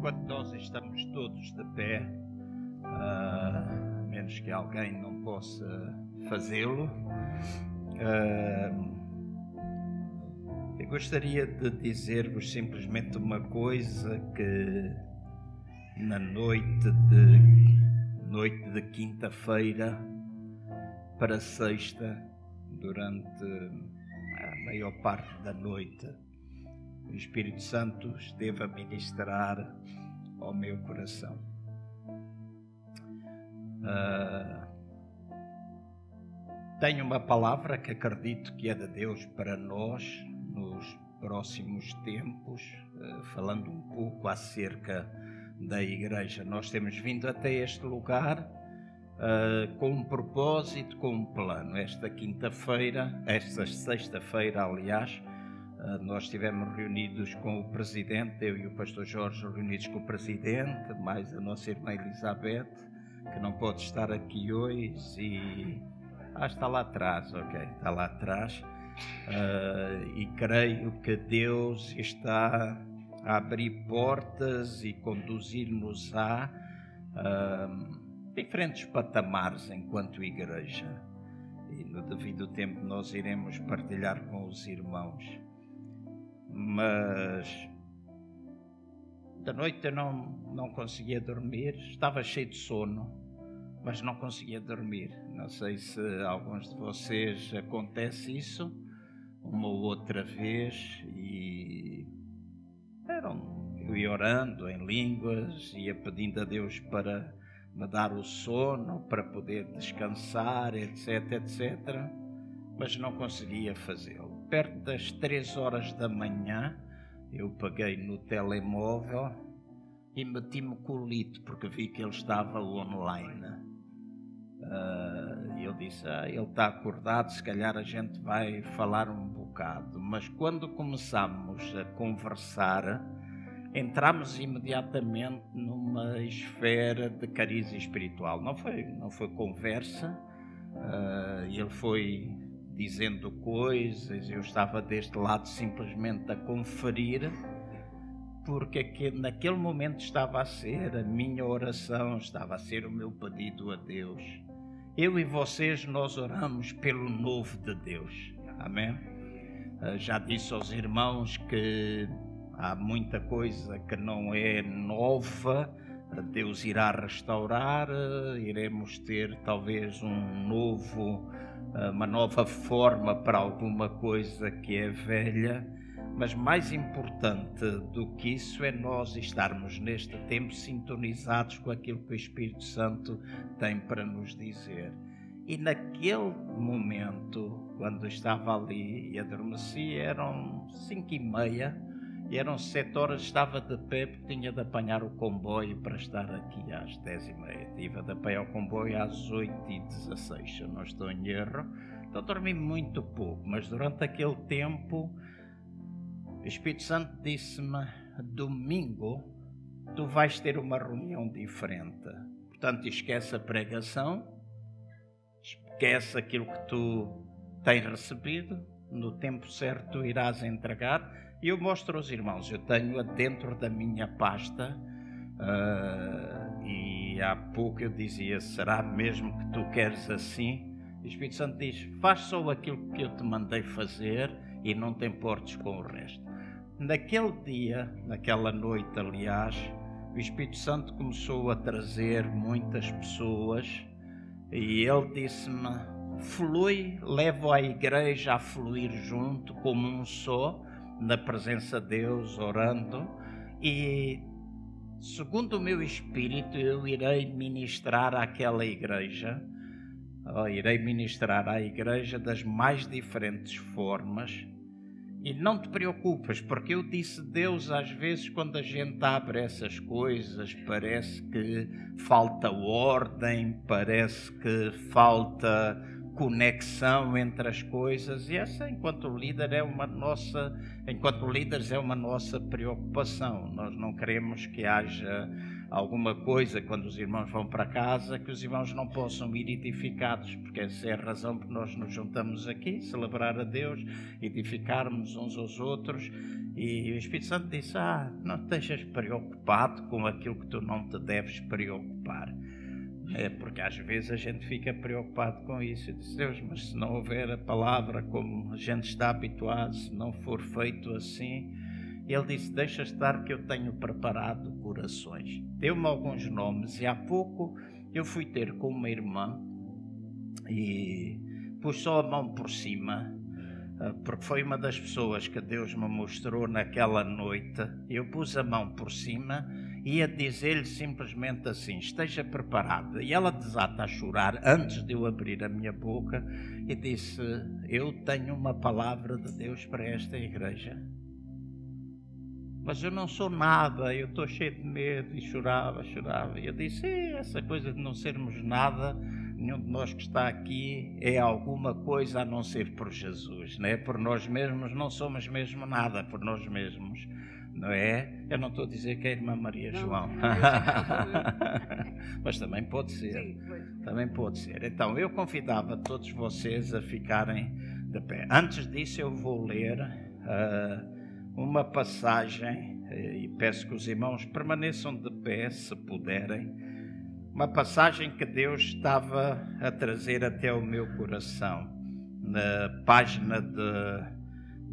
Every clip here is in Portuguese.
enquanto nós estamos todos de pé, uh, menos que alguém não possa fazê-lo, uh, eu gostaria de dizer-vos simplesmente uma coisa que na noite de noite de quinta-feira para sexta, durante a maior parte da noite, o Espírito Santo esteve a ministrar ao meu coração. Uh, tenho uma palavra que acredito que é de Deus para nós nos próximos tempos, uh, falando um pouco acerca da igreja. Nós temos vindo até este lugar uh, com um propósito, com um plano. Esta quinta-feira, esta sexta-feira, aliás, nós estivemos reunidos com o presidente, eu e o pastor Jorge reunidos com o presidente, mais a nossa irmã Elizabeth, que não pode estar aqui hoje, e ah, está lá atrás, ok, está lá atrás. Uh, e creio que Deus está a abrir portas e conduzir-nos a uh, diferentes patamares enquanto igreja. E no devido tempo nós iremos partilhar com os irmãos mas da noite eu não, não conseguia dormir, estava cheio de sono, mas não conseguia dormir. Não sei se alguns de vocês acontece isso, uma ou outra vez, e eram, eu ia orando em línguas, ia pedindo a Deus para me dar o sono, para poder descansar, etc, etc, mas não conseguia fazê-lo perto das três horas da manhã, eu peguei no telemóvel e meti-me com o Lito, porque vi que ele estava online. Uh, eu disse, ah, ele está acordado, se calhar a gente vai falar um bocado. Mas quando começamos a conversar, entramos imediatamente numa esfera de cariz espiritual. Não foi, não foi conversa, uh, ele foi dizendo coisas, eu estava deste lado simplesmente a conferir, porque naquele momento estava a ser a minha oração, estava a ser o meu pedido a Deus. Eu e vocês, nós oramos pelo novo de Deus. Amém? Ah, já disse aos irmãos que há muita coisa que não é nova, Deus irá restaurar, iremos ter talvez um novo ah, uma nova forma para alguma coisa que é velha, mas mais importante do que isso é nós estarmos neste tempo sintonizados com aquilo que o Espírito Santo tem para nos dizer. E naquele momento, quando estava ali e adormeci, eram cinco e meia, e eram sete horas, estava de pé porque tinha de apanhar o comboio para estar aqui às dez e meia. Tive de apanhar o comboio às oito e dezesseis, se eu não estou em erro. Então dormi muito pouco, mas durante aquele tempo o Espírito Santo disse-me: domingo tu vais ter uma reunião diferente. Portanto, esquece a pregação, esquece aquilo que tu tens recebido, no tempo certo irás entregar e eu mostro aos irmãos, eu tenho-a dentro da minha pasta. Uh, e há pouco eu dizia: será mesmo que tu queres assim? o Espírito Santo diz: faz só aquilo que eu te mandei fazer e não te importes com o resto. Naquele dia, naquela noite, aliás, o Espírito Santo começou a trazer muitas pessoas e ele disse-me: flui, levo a igreja a fluir junto como um só na presença de Deus, orando, e segundo o meu espírito, eu irei ministrar àquela igreja, irei ministrar à igreja das mais diferentes formas. E não te preocupes, porque eu disse Deus, às vezes, quando a gente abre essas coisas, parece que falta ordem, parece que falta conexão entre as coisas e essa enquanto líder é uma nossa enquanto líderes é uma nossa preocupação nós não queremos que haja alguma coisa quando os irmãos vão para casa, que os irmãos não possam ir edificados, porque essa é a razão por nós nos juntamos aqui, celebrar a Deus, edificarmos uns aos outros. E o Espírito Santo disse: Ah, não te deixas preocupado com aquilo que tu não te deves preocupar. É porque às vezes a gente fica preocupado com isso. Eu disse, Deus, mas se não houver a palavra como a gente está habituado, se não for feito assim, ele disse: Deixa estar que eu tenho preparado corações. Deu-me alguns nomes e há pouco eu fui ter com uma irmã e pus só a mão por cima, ah, porque foi uma das pessoas que Deus me mostrou naquela noite. Eu pus a mão por cima e ia dizer-lhe simplesmente assim: esteja preparada. E ela desata a chorar antes de eu abrir a minha boca e disse: Eu tenho uma palavra de Deus para esta igreja mas eu não sou nada, eu estou cheio de medo, e chorava, chorava. E eu disse: essa coisa de não sermos nada, nenhum de nós que está aqui é alguma coisa a não ser por Jesus, não é? Por nós mesmos não somos mesmo nada por nós mesmos, não é? Eu não estou a dizer que é a irmã Maria não, João, mas também pode ser, Sim, também pode ser. Então eu convidava todos vocês a ficarem de pé. Antes disso eu vou ler. Uh, uma passagem, eh, e peço que os irmãos permaneçam de pé, se puderem, uma passagem que Deus estava a trazer até o meu coração. Na página de,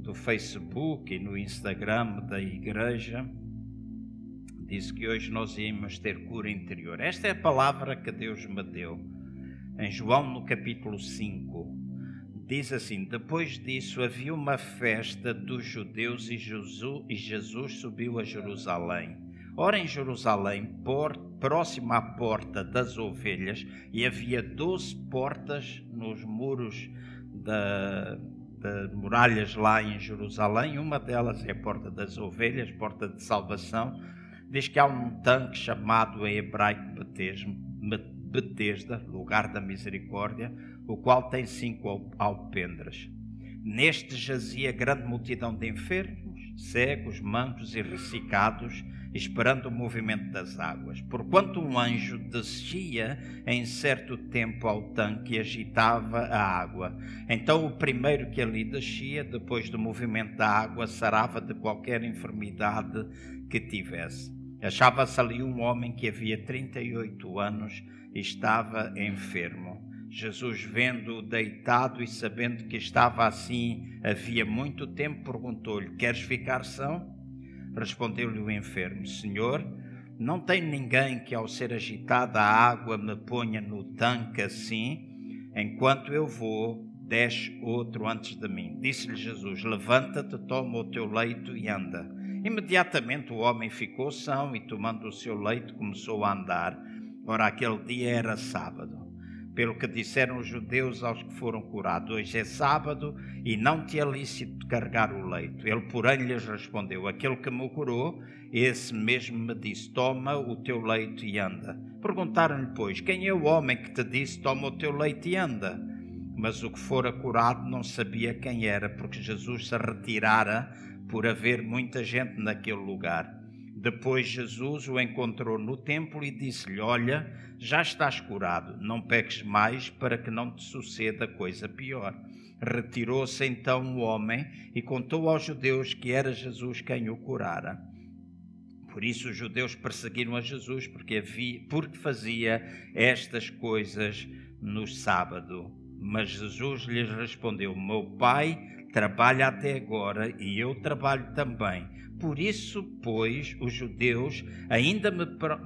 do Facebook e no Instagram da igreja, disse que hoje nós íamos ter cura interior. Esta é a palavra que Deus me deu. Em João, no capítulo 5, diz assim: Depois disso havia uma festa dos judeus e Jesus, e Jesus subiu a Jerusalém. Ora, em Jerusalém, por, próximo à porta das ovelhas, e havia doze portas nos muros da, muralhas lá em Jerusalém. Uma delas é a porta das ovelhas, porta de salvação. Diz que há um tanque chamado em hebraico Betesda, lugar da misericórdia o qual tem cinco alpendras. Neste jazia grande multidão de enfermos, cegos, mancos e ressecados, esperando o movimento das águas. Porquanto um anjo descia em certo tempo ao tanque e agitava a água. Então o primeiro que ali descia, depois do movimento da água, sarava de qualquer enfermidade que tivesse. Achava-se ali um homem que havia 38 anos e estava enfermo. Jesus, vendo-o deitado e sabendo que estava assim havia muito tempo, perguntou-lhe: Queres ficar são? Respondeu-lhe o enfermo: Senhor, não tem ninguém que, ao ser agitada a água, me ponha no tanque assim, enquanto eu vou, desce outro antes de mim. Disse-lhe Jesus: Levanta-te, toma o teu leito e anda. Imediatamente o homem ficou são e, tomando o seu leito, começou a andar. Ora, aquele dia era sábado pelo que disseram os judeus aos que foram curados: Hoje é sábado e não te é lícito carregar o leito. Ele, porém, lhes respondeu: Aquele que me curou, esse mesmo me disse: Toma o teu leito e anda. Perguntaram-lhe, pois: Quem é o homem que te disse: Toma o teu leito e anda? Mas o que fora curado não sabia quem era, porque Jesus se retirara por haver muita gente naquele lugar. Depois Jesus o encontrou no templo e disse-lhe: Olha, já estás curado, não peques mais para que não te suceda coisa pior. Retirou-se então o homem e contou aos judeus que era Jesus quem o curara. Por isso os judeus perseguiram a Jesus porque, havia, porque fazia estas coisas no sábado. Mas Jesus lhes respondeu: Meu pai trabalha até agora e eu trabalho também. Por isso, pois, os judeus ainda, me,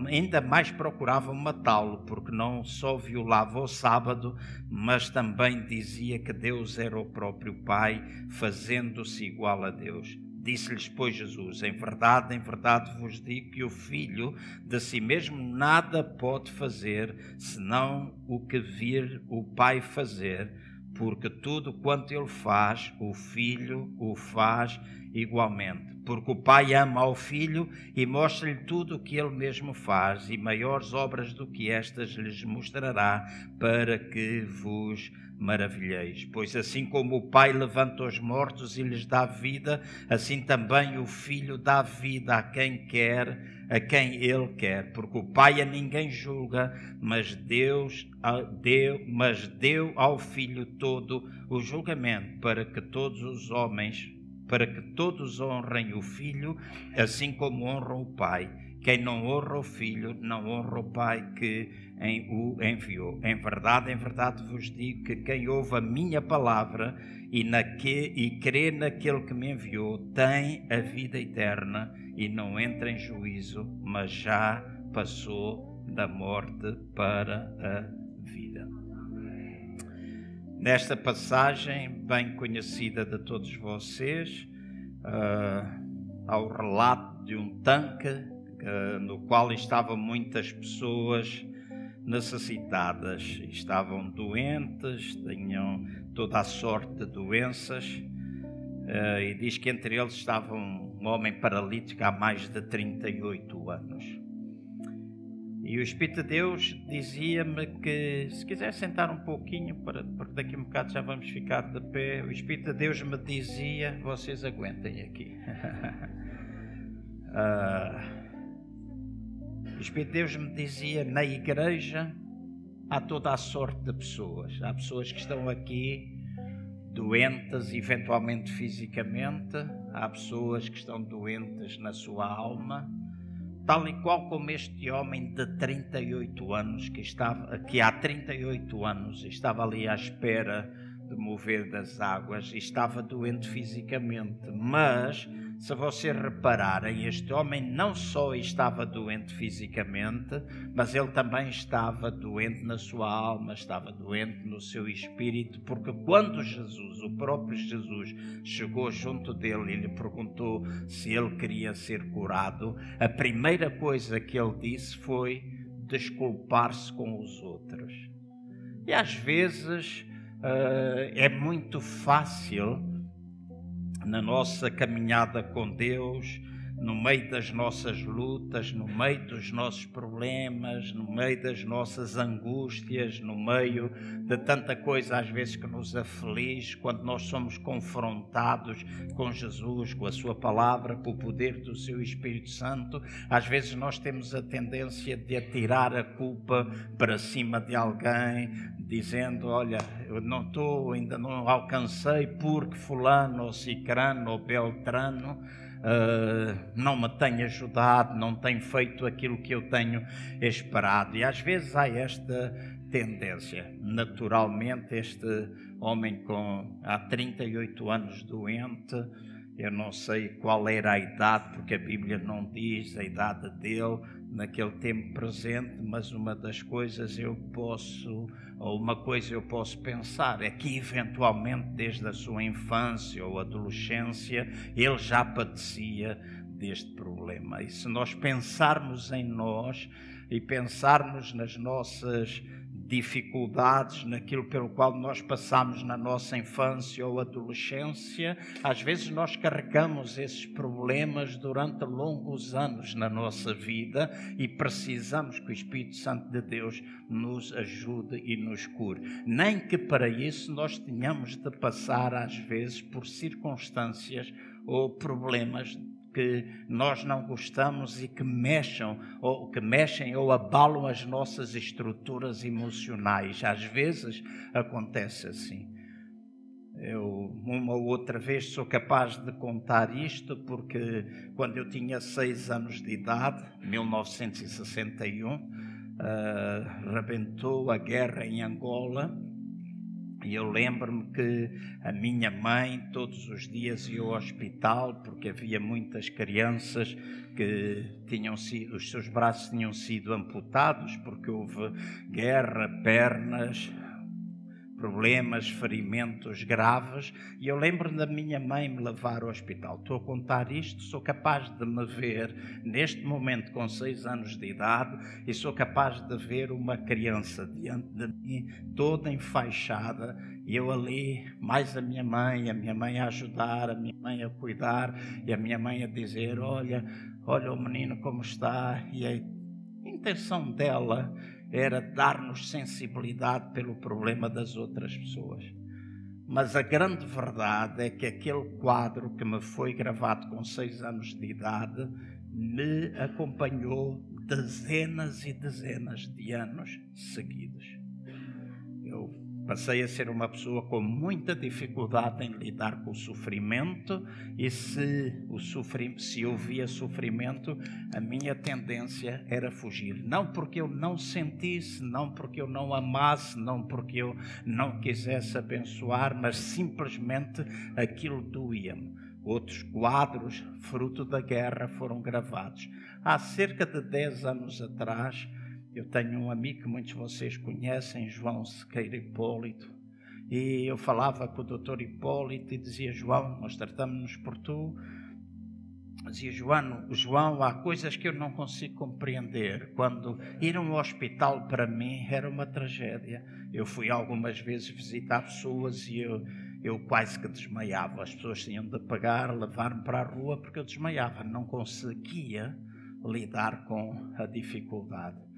ainda mais procuravam matá-lo, porque não só violava o sábado, mas também dizia que Deus era o próprio Pai, fazendo-se igual a Deus. Disse-lhes, pois, Jesus: Em verdade, em verdade vos digo que o filho de si mesmo nada pode fazer, senão o que vir o Pai fazer, porque tudo quanto ele faz, o filho o faz igualmente porque o Pai ama ao Filho e mostra-lhe tudo o que ele mesmo faz, e maiores obras do que estas lhes mostrará, para que vos maravilheis. Pois assim como o Pai levanta os mortos e lhes dá vida, assim também o Filho dá vida a quem quer, a quem ele quer, porque o Pai a ninguém julga, mas Deus deu, mas deu ao Filho todo o julgamento para que todos os homens para que todos honrem o Filho, assim como honram o Pai. Quem não honra o Filho, não honra o Pai que o enviou. Em verdade, em verdade vos digo que quem ouve a minha palavra e, naque, e crê naquele que me enviou, tem a vida eterna e não entra em juízo, mas já passou da morte para a vida. Nesta passagem, bem conhecida de todos vocês, uh, ao relato de um tanque no qual estavam muitas pessoas necessitadas, estavam doentes, tinham toda a sorte de doenças, uh, e diz que entre eles estava um homem paralítico há mais de 38 anos. E o Espírito de Deus dizia-me que se quiser sentar um pouquinho, para, porque daqui a um bocado já vamos ficar de pé, o Espírito de Deus me dizia: vocês aguentem aqui. uh, o Espírito de Deus me dizia: na igreja há toda a sorte de pessoas. Há pessoas que estão aqui doentes, eventualmente fisicamente, há pessoas que estão doentes na sua alma tal e qual como este homem de 38 anos, que, estava, que há 38 anos estava ali à espera de mover das águas e estava doente fisicamente, mas se vocês repararem, este homem não só estava doente fisicamente, mas ele também estava doente na sua alma, estava doente no seu espírito, porque quando Jesus, o próprio Jesus, chegou junto dele e lhe perguntou se ele queria ser curado, a primeira coisa que ele disse foi desculpar-se com os outros. E às vezes é muito fácil na nossa caminhada com Deus, no meio das nossas lutas, no meio dos nossos problemas, no meio das nossas angústias, no meio de tanta coisa às vezes que nos aflige, quando nós somos confrontados com Jesus, com a Sua palavra, com o poder do Seu Espírito Santo, às vezes nós temos a tendência de atirar a culpa para cima de alguém, dizendo: Olha, eu não estou, ainda não alcancei porque Fulano ou Cicrano ou Beltrano uh, não me tem ajudado, não tem feito aquilo que eu tenho esperado. E às vezes há esta tendência. Naturalmente, este homem com há 38 anos doente, eu não sei qual era a idade, porque a Bíblia não diz a idade dele naquele tempo presente, mas uma das coisas eu posso ou uma coisa eu posso pensar é que, eventualmente, desde a sua infância ou adolescência, ele já padecia deste problema. E se nós pensarmos em nós e pensarmos nas nossas dificuldades, naquilo pelo qual nós passamos na nossa infância ou adolescência, às vezes nós carregamos esses problemas durante longos anos na nossa vida e precisamos que o Espírito Santo de Deus nos ajude e nos cure. Nem que para isso nós tenhamos de passar, às vezes, por circunstâncias ou problemas que nós não gostamos e que mexam ou que mexem ou abalam as nossas estruturas emocionais. Às vezes acontece assim. Eu, uma ou outra vez, sou capaz de contar isto porque, quando eu tinha seis anos de idade, 1961, uh, rebentou a guerra em Angola e eu lembro-me que a minha mãe todos os dias ia ao hospital porque havia muitas crianças que tinham sido, os seus braços tinham sido amputados porque houve guerra, pernas, problemas, ferimentos graves, e eu lembro da minha mãe me levar ao hospital. Estou a contar isto, sou capaz de me ver neste momento com seis anos de idade e sou capaz de ver uma criança diante de mim, toda enfaixada, e eu ali, mais a minha mãe, a minha mãe a ajudar, a minha mãe a cuidar, e a minha mãe a dizer: Olha, olha o menino como está, e a intenção dela era dar-nos sensibilidade pelo problema das outras pessoas. Mas a grande verdade é que aquele quadro que me foi gravado com seis anos de idade me acompanhou dezenas e dezenas de anos seguidos. Eu Passei a ser uma pessoa com muita dificuldade em lidar com o sofrimento, e se, o sofri se havia sofrimento, a minha tendência era fugir. Não porque eu não sentisse, não porque eu não amasse, não porque eu não quisesse abençoar, mas simplesmente aquilo doía-me. Outros quadros, fruto da guerra, foram gravados. Há cerca de 10 anos atrás, eu tenho um amigo que muitos de vocês conhecem, João Sequeira Hipólito, e eu falava com o doutor Hipólito e dizia: João, nós tratamos-nos por tu. Dizia João, João, há coisas que eu não consigo compreender. Quando ir a um hospital para mim era uma tragédia. Eu fui algumas vezes visitar pessoas e eu, eu quase que desmaiava. As pessoas tinham de pagar, levar-me para a rua porque eu desmaiava. Não conseguia lidar com a dificuldade.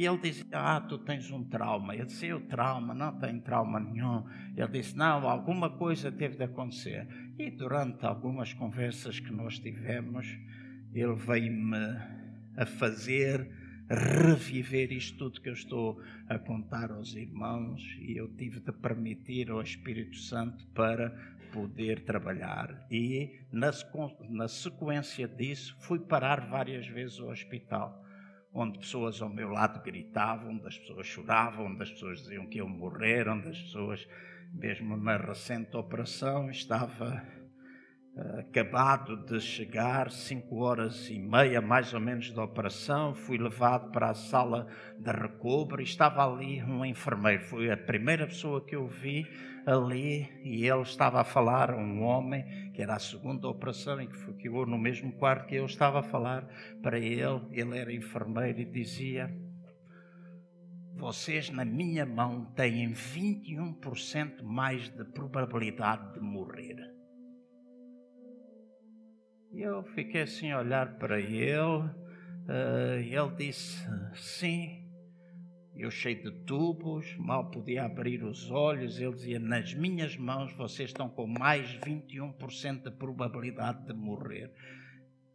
E ele disse: Ah, tu tens um trauma. Eu disse: Eu trauma? Não tenho trauma nenhum. Ele disse: Não, alguma coisa teve de acontecer. E durante algumas conversas que nós tivemos, ele veio-me a fazer reviver isto tudo que eu estou a contar aos irmãos e eu tive de permitir ao Espírito Santo para poder trabalhar. E na sequência disso, fui parar várias vezes ao hospital onde pessoas ao meu lado gritavam, onde as pessoas choravam, onde as pessoas diziam que iam morrer, onde as pessoas, mesmo na recente operação, estava uh, acabado de chegar, cinco horas e meia mais ou menos da operação, fui levado para a sala de recobro e estava ali um enfermeiro, foi a primeira pessoa que eu vi ali e ele estava a falar um homem que era a segunda operação e que ficou no mesmo quarto que eu estava a falar para ele. Ele era enfermeiro e dizia: Vocês na minha mão têm 21% mais de probabilidade de morrer. E eu fiquei assim a olhar para ele. Uh, ele disse: Sim, eu cheio de tubos, mal podia abrir os olhos. Ele dizia: Nas minhas mãos vocês estão com mais 21% de probabilidade de morrer.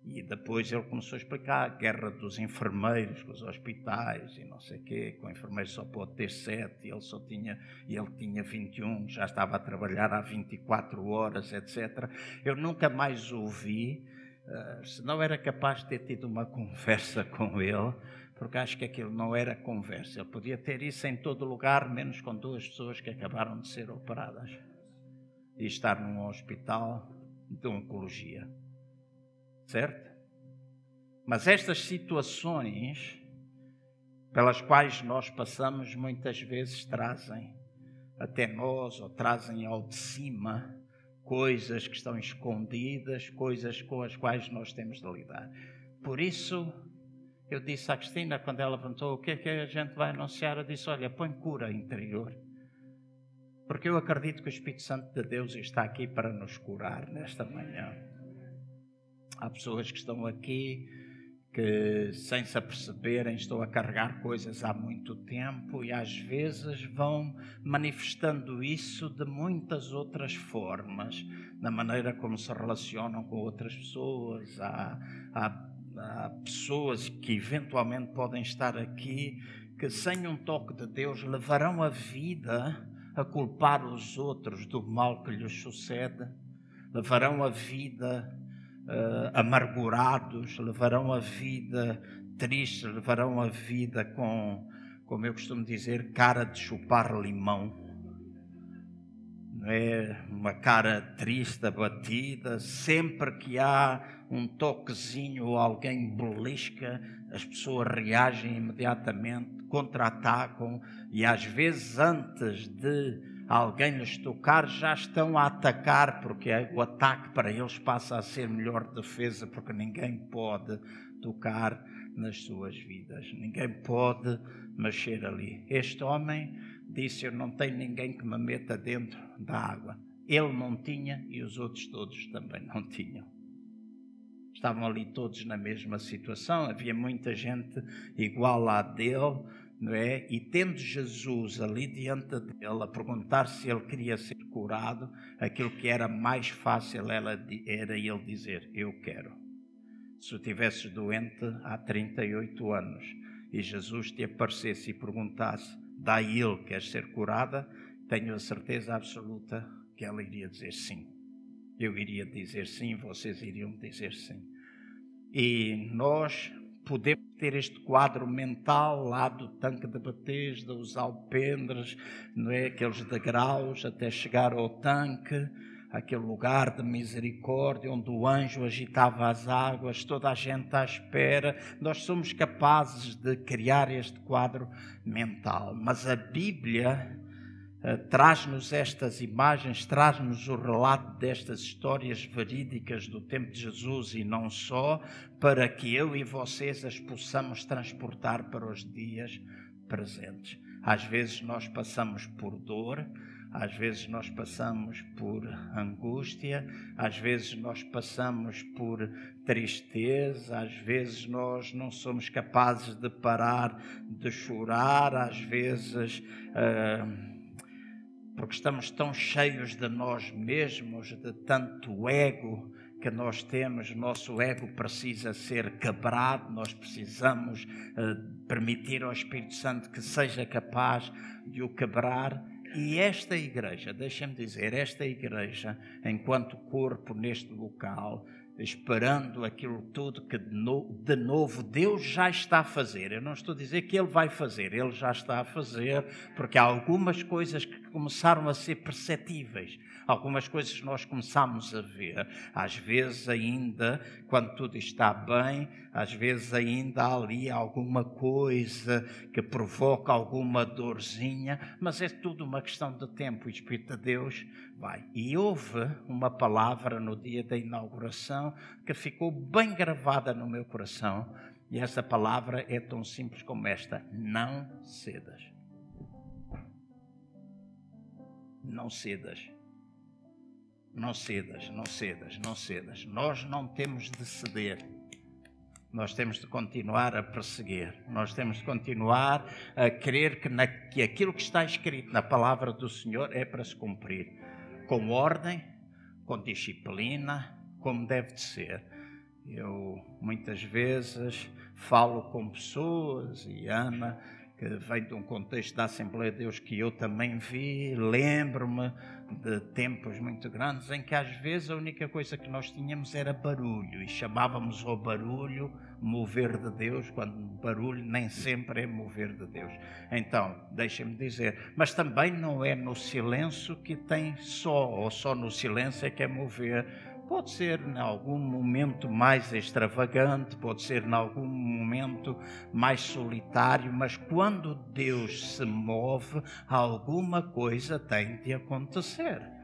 E depois ele começou a explicar a guerra dos enfermeiros com os hospitais e não sei o quê, que o enfermeiro só pode ter 7 e ele só tinha, ele tinha 21, já estava a trabalhar há 24 horas, etc. Eu nunca mais ouvi, uh, se não era capaz de ter tido uma conversa com ele, porque acho que aquilo não era conversa. Ele podia ter isso em todo lugar, menos com duas pessoas que acabaram de ser operadas e estar num hospital de oncologia. Certo? Mas estas situações pelas quais nós passamos muitas vezes trazem até nós ou trazem ao de cima coisas que estão escondidas, coisas com as quais nós temos de lidar. Por isso, eu disse à Cristina, quando ela perguntou o que é que a gente vai anunciar, eu disse: Olha, põe cura interior. Porque eu acredito que o Espírito Santo de Deus está aqui para nos curar nesta manhã. Há pessoas que estão aqui que, sem se aperceberem, estão a carregar coisas há muito tempo e às vezes vão manifestando isso de muitas outras formas, na maneira como se relacionam com outras pessoas. Há, há há pessoas que eventualmente podem estar aqui que, sem um toque de Deus, levarão a vida a culpar os outros do mal que lhes sucede, levarão a vida uh, amargurados, levarão a vida tristes, levarão a vida com, como eu costumo dizer, cara de chupar limão é uma cara triste, abatida, sempre que há um toquezinho ou alguém belisca, as pessoas reagem imediatamente, contra-atacam e às vezes antes de alguém lhes tocar, já estão a atacar, porque o ataque para eles passa a ser melhor defesa, porque ninguém pode tocar nas suas vidas, ninguém pode mexer ali. Este homem disse: Eu não tenho ninguém que me meta dentro da água. Ele não tinha e os outros todos também não tinham. Estavam ali todos na mesma situação, havia muita gente igual à dele, não é? E tendo Jesus ali diante dele a perguntar se ele queria ser curado, aquilo que era mais fácil era, ele dizer: Eu quero. Se eu tivesse doente há 38 anos e Jesus te aparecesse e perguntasse: Daí ele quer ser curada, tenho a certeza absoluta que ela iria dizer sim. Eu iria dizer sim, vocês iriam dizer sim. E nós podemos ter este quadro mental lá do tanque de Betesda, os alpendres, não é? aqueles degraus até chegar ao tanque, aquele lugar de misericórdia onde o anjo agitava as águas, toda a gente à espera. Nós somos capazes de criar este quadro mental, mas a Bíblia eh, traz-nos estas imagens, traz-nos o relato destas histórias verídicas do tempo de Jesus e não só, para que eu e vocês as possamos transportar para os dias presentes. Às vezes nós passamos por dor, às vezes nós passamos por angústia, às vezes nós passamos por tristeza, às vezes nós não somos capazes de parar de chorar, às vezes. Uh, porque estamos tão cheios de nós mesmos, de tanto ego que nós temos, nosso ego precisa ser quebrado, nós precisamos uh, permitir ao Espírito Santo que seja capaz de o quebrar. E esta igreja, deixem-me dizer, esta igreja, enquanto corpo neste local, esperando aquilo tudo que de novo Deus já está a fazer. Eu não estou a dizer que Ele vai fazer, Ele já está a fazer, porque há algumas coisas que começaram a ser perceptíveis, algumas coisas nós começamos a ver. Às vezes, ainda, quando tudo está bem, às vezes, ainda há ali alguma coisa que provoca alguma dorzinha, mas é tudo uma questão de tempo. O Espírito de Deus vai. E houve uma palavra no dia da inauguração que ficou bem gravada no meu coração. E essa palavra é tão simples como esta: não cedas. Não cedas. Não cedas, não cedas, não cedas. Nós não temos de ceder. Nós temos de continuar a perseguir. Nós temos de continuar a crer que, na, que aquilo que está escrito na palavra do Senhor é para se cumprir. Com ordem, com disciplina, como deve de ser. Eu muitas vezes falo com pessoas e Ana que vem de um contexto da Assembleia de Deus que eu também vi, lembro-me de tempos muito grandes em que às vezes a única coisa que nós tínhamos era barulho e chamávamos ao barulho mover de Deus, quando barulho nem sempre é mover de Deus. Então, deixem-me dizer, mas também não é no silêncio que tem só, ou só no silêncio é que é mover Pode ser em algum momento mais extravagante, pode ser em algum momento mais solitário, mas quando Deus se move, alguma coisa tem de acontecer.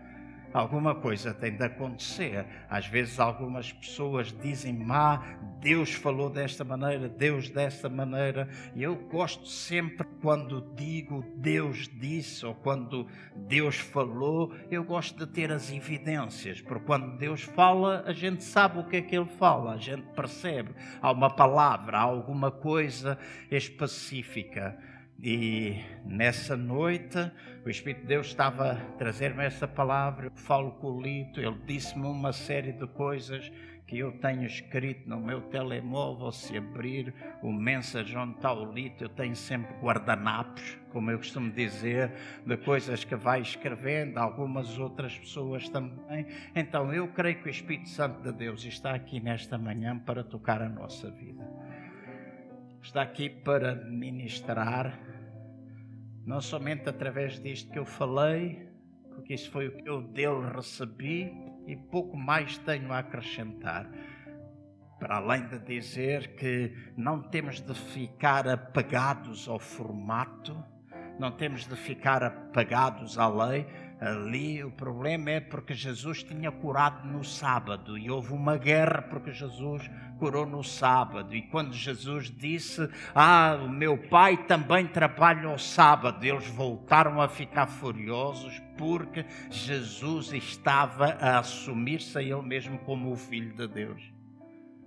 Alguma coisa tem de acontecer. Às vezes algumas pessoas dizem, má, Deus falou desta maneira, Deus desta maneira. E eu gosto sempre quando digo Deus disse ou quando Deus falou, eu gosto de ter as evidências, porque quando Deus fala, a gente sabe o que é que ele fala, a gente percebe. Há uma palavra, há alguma coisa específica. E nessa noite, o Espírito de Deus estava a trazer-me essa palavra. Eu falo com o Lito, ele disse-me uma série de coisas que eu tenho escrito no meu telemóvel. Se abrir o mensagem onde está o Lito, eu tenho sempre guardanapos, como eu costumo dizer, de coisas que vai escrevendo, algumas outras pessoas também. Então eu creio que o Espírito Santo de Deus está aqui nesta manhã para tocar a nossa vida. Está aqui para ministrar não somente através disto que eu falei, porque isso foi o que eu dele recebi e pouco mais tenho a acrescentar. Para além de dizer que não temos de ficar apegados ao formato, não temos de ficar apagados à lei. Ali o problema é porque Jesus tinha curado no sábado e houve uma guerra porque Jesus curou no sábado. E quando Jesus disse: Ah, o meu pai também trabalha ao sábado, eles voltaram a ficar furiosos porque Jesus estava a assumir-se a ele mesmo como o Filho de Deus.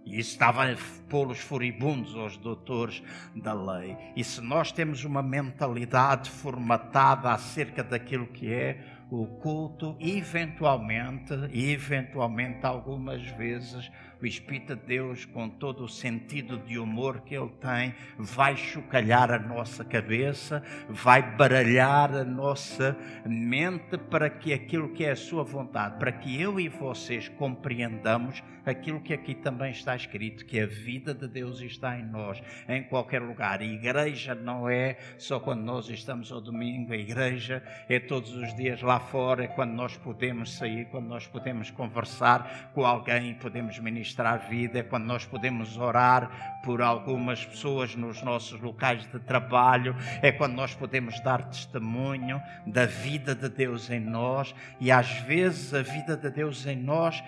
E isso estava a pô-los furibundos aos doutores da lei. E se nós temos uma mentalidade formatada acerca daquilo que é o culto, eventualmente, eventualmente, algumas vezes, o Espírito de Deus, com todo o sentido de humor que ele tem, vai chocalhar a nossa cabeça, vai baralhar a nossa mente para que aquilo que é a sua vontade, para que eu e vocês compreendamos aquilo que aqui também está escrito, que a vida de Deus está em nós, em qualquer lugar. A igreja não é só quando nós estamos ao domingo, a igreja é todos os dias lá fora, é quando nós podemos sair, quando nós podemos conversar com alguém, podemos ministrar vida, é quando nós podemos orar por algumas pessoas nos nossos locais de trabalho, é quando nós podemos dar testemunho da vida de Deus em nós e às vezes a vida de Deus em nós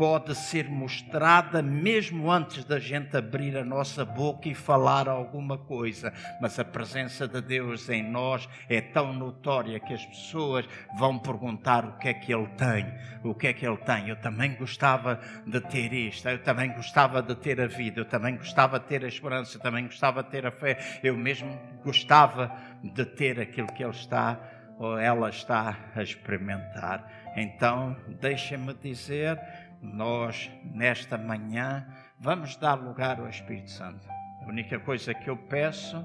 pode ser mostrada mesmo antes da gente abrir a nossa boca e falar alguma coisa, mas a presença de Deus em nós é tão notória que as pessoas vão perguntar o que é que ele tem, o que é que ele tem. Eu também gostava de ter isto, eu também gostava de ter a vida, eu também gostava de ter a esperança, eu também gostava de ter a fé, eu mesmo gostava de ter aquilo que ele está ou ela está a experimentar. Então, deixem-me dizer nós, nesta manhã, vamos dar lugar ao Espírito Santo. A única coisa que eu peço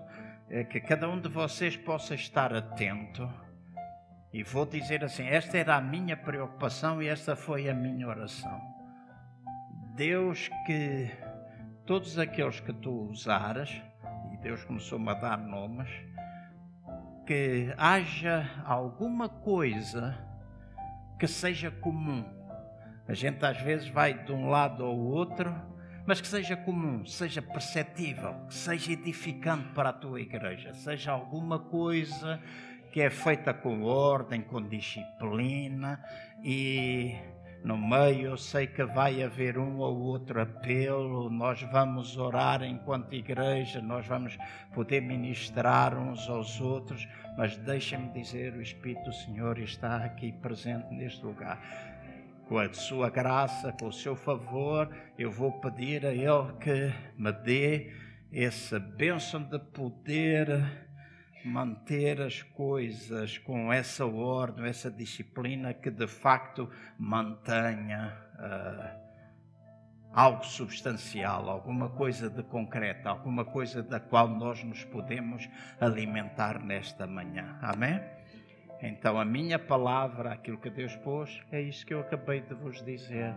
é que cada um de vocês possa estar atento. E vou dizer assim: esta era a minha preocupação e esta foi a minha oração. Deus, que todos aqueles que tu usares, e Deus começou-me a dar nomes, que haja alguma coisa que seja comum a gente às vezes vai de um lado ao outro, mas que seja comum, seja perceptível, que seja edificante para a tua igreja, seja alguma coisa que é feita com ordem, com disciplina e no meio eu sei que vai haver um ou outro apelo, nós vamos orar enquanto igreja, nós vamos poder ministrar uns aos outros, mas deixem-me dizer, o Espírito do Senhor está aqui presente neste lugar com a sua graça, com o seu favor, eu vou pedir a Ele que me dê essa bênção de poder manter as coisas com essa ordem, essa disciplina que de facto mantenha uh, algo substancial, alguma coisa de concreto, alguma coisa da qual nós nos podemos alimentar nesta manhã. Amém? Então, a minha palavra, aquilo que Deus pôs, é isso que eu acabei de vos dizer.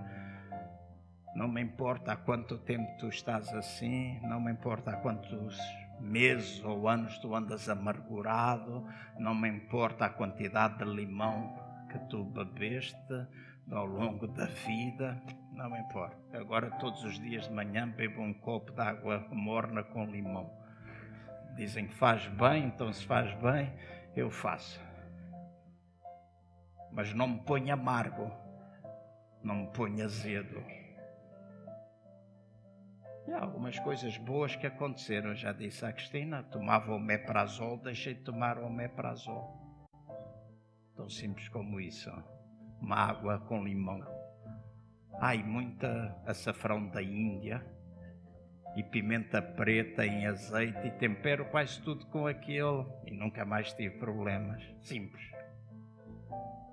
Não me importa há quanto tempo tu estás assim, não me importa há quantos meses ou anos tu andas amargurado, não me importa a quantidade de limão que tu bebeste ao longo da vida, não me importa. Agora, todos os dias de manhã, bebo um copo de água morna com limão. Dizem que faz bem, então se faz bem, eu faço mas não me põe amargo, não me põe azedo. E há algumas coisas boas que aconteceram. Já disse à Cristina, tomava o meprazol, deixei de tomar o meprazol. Tão simples como isso. Uma água com limão. Há muita açafrão da Índia e pimenta preta em azeite e tempero quase tudo com aquilo e nunca mais tive problemas. Simples.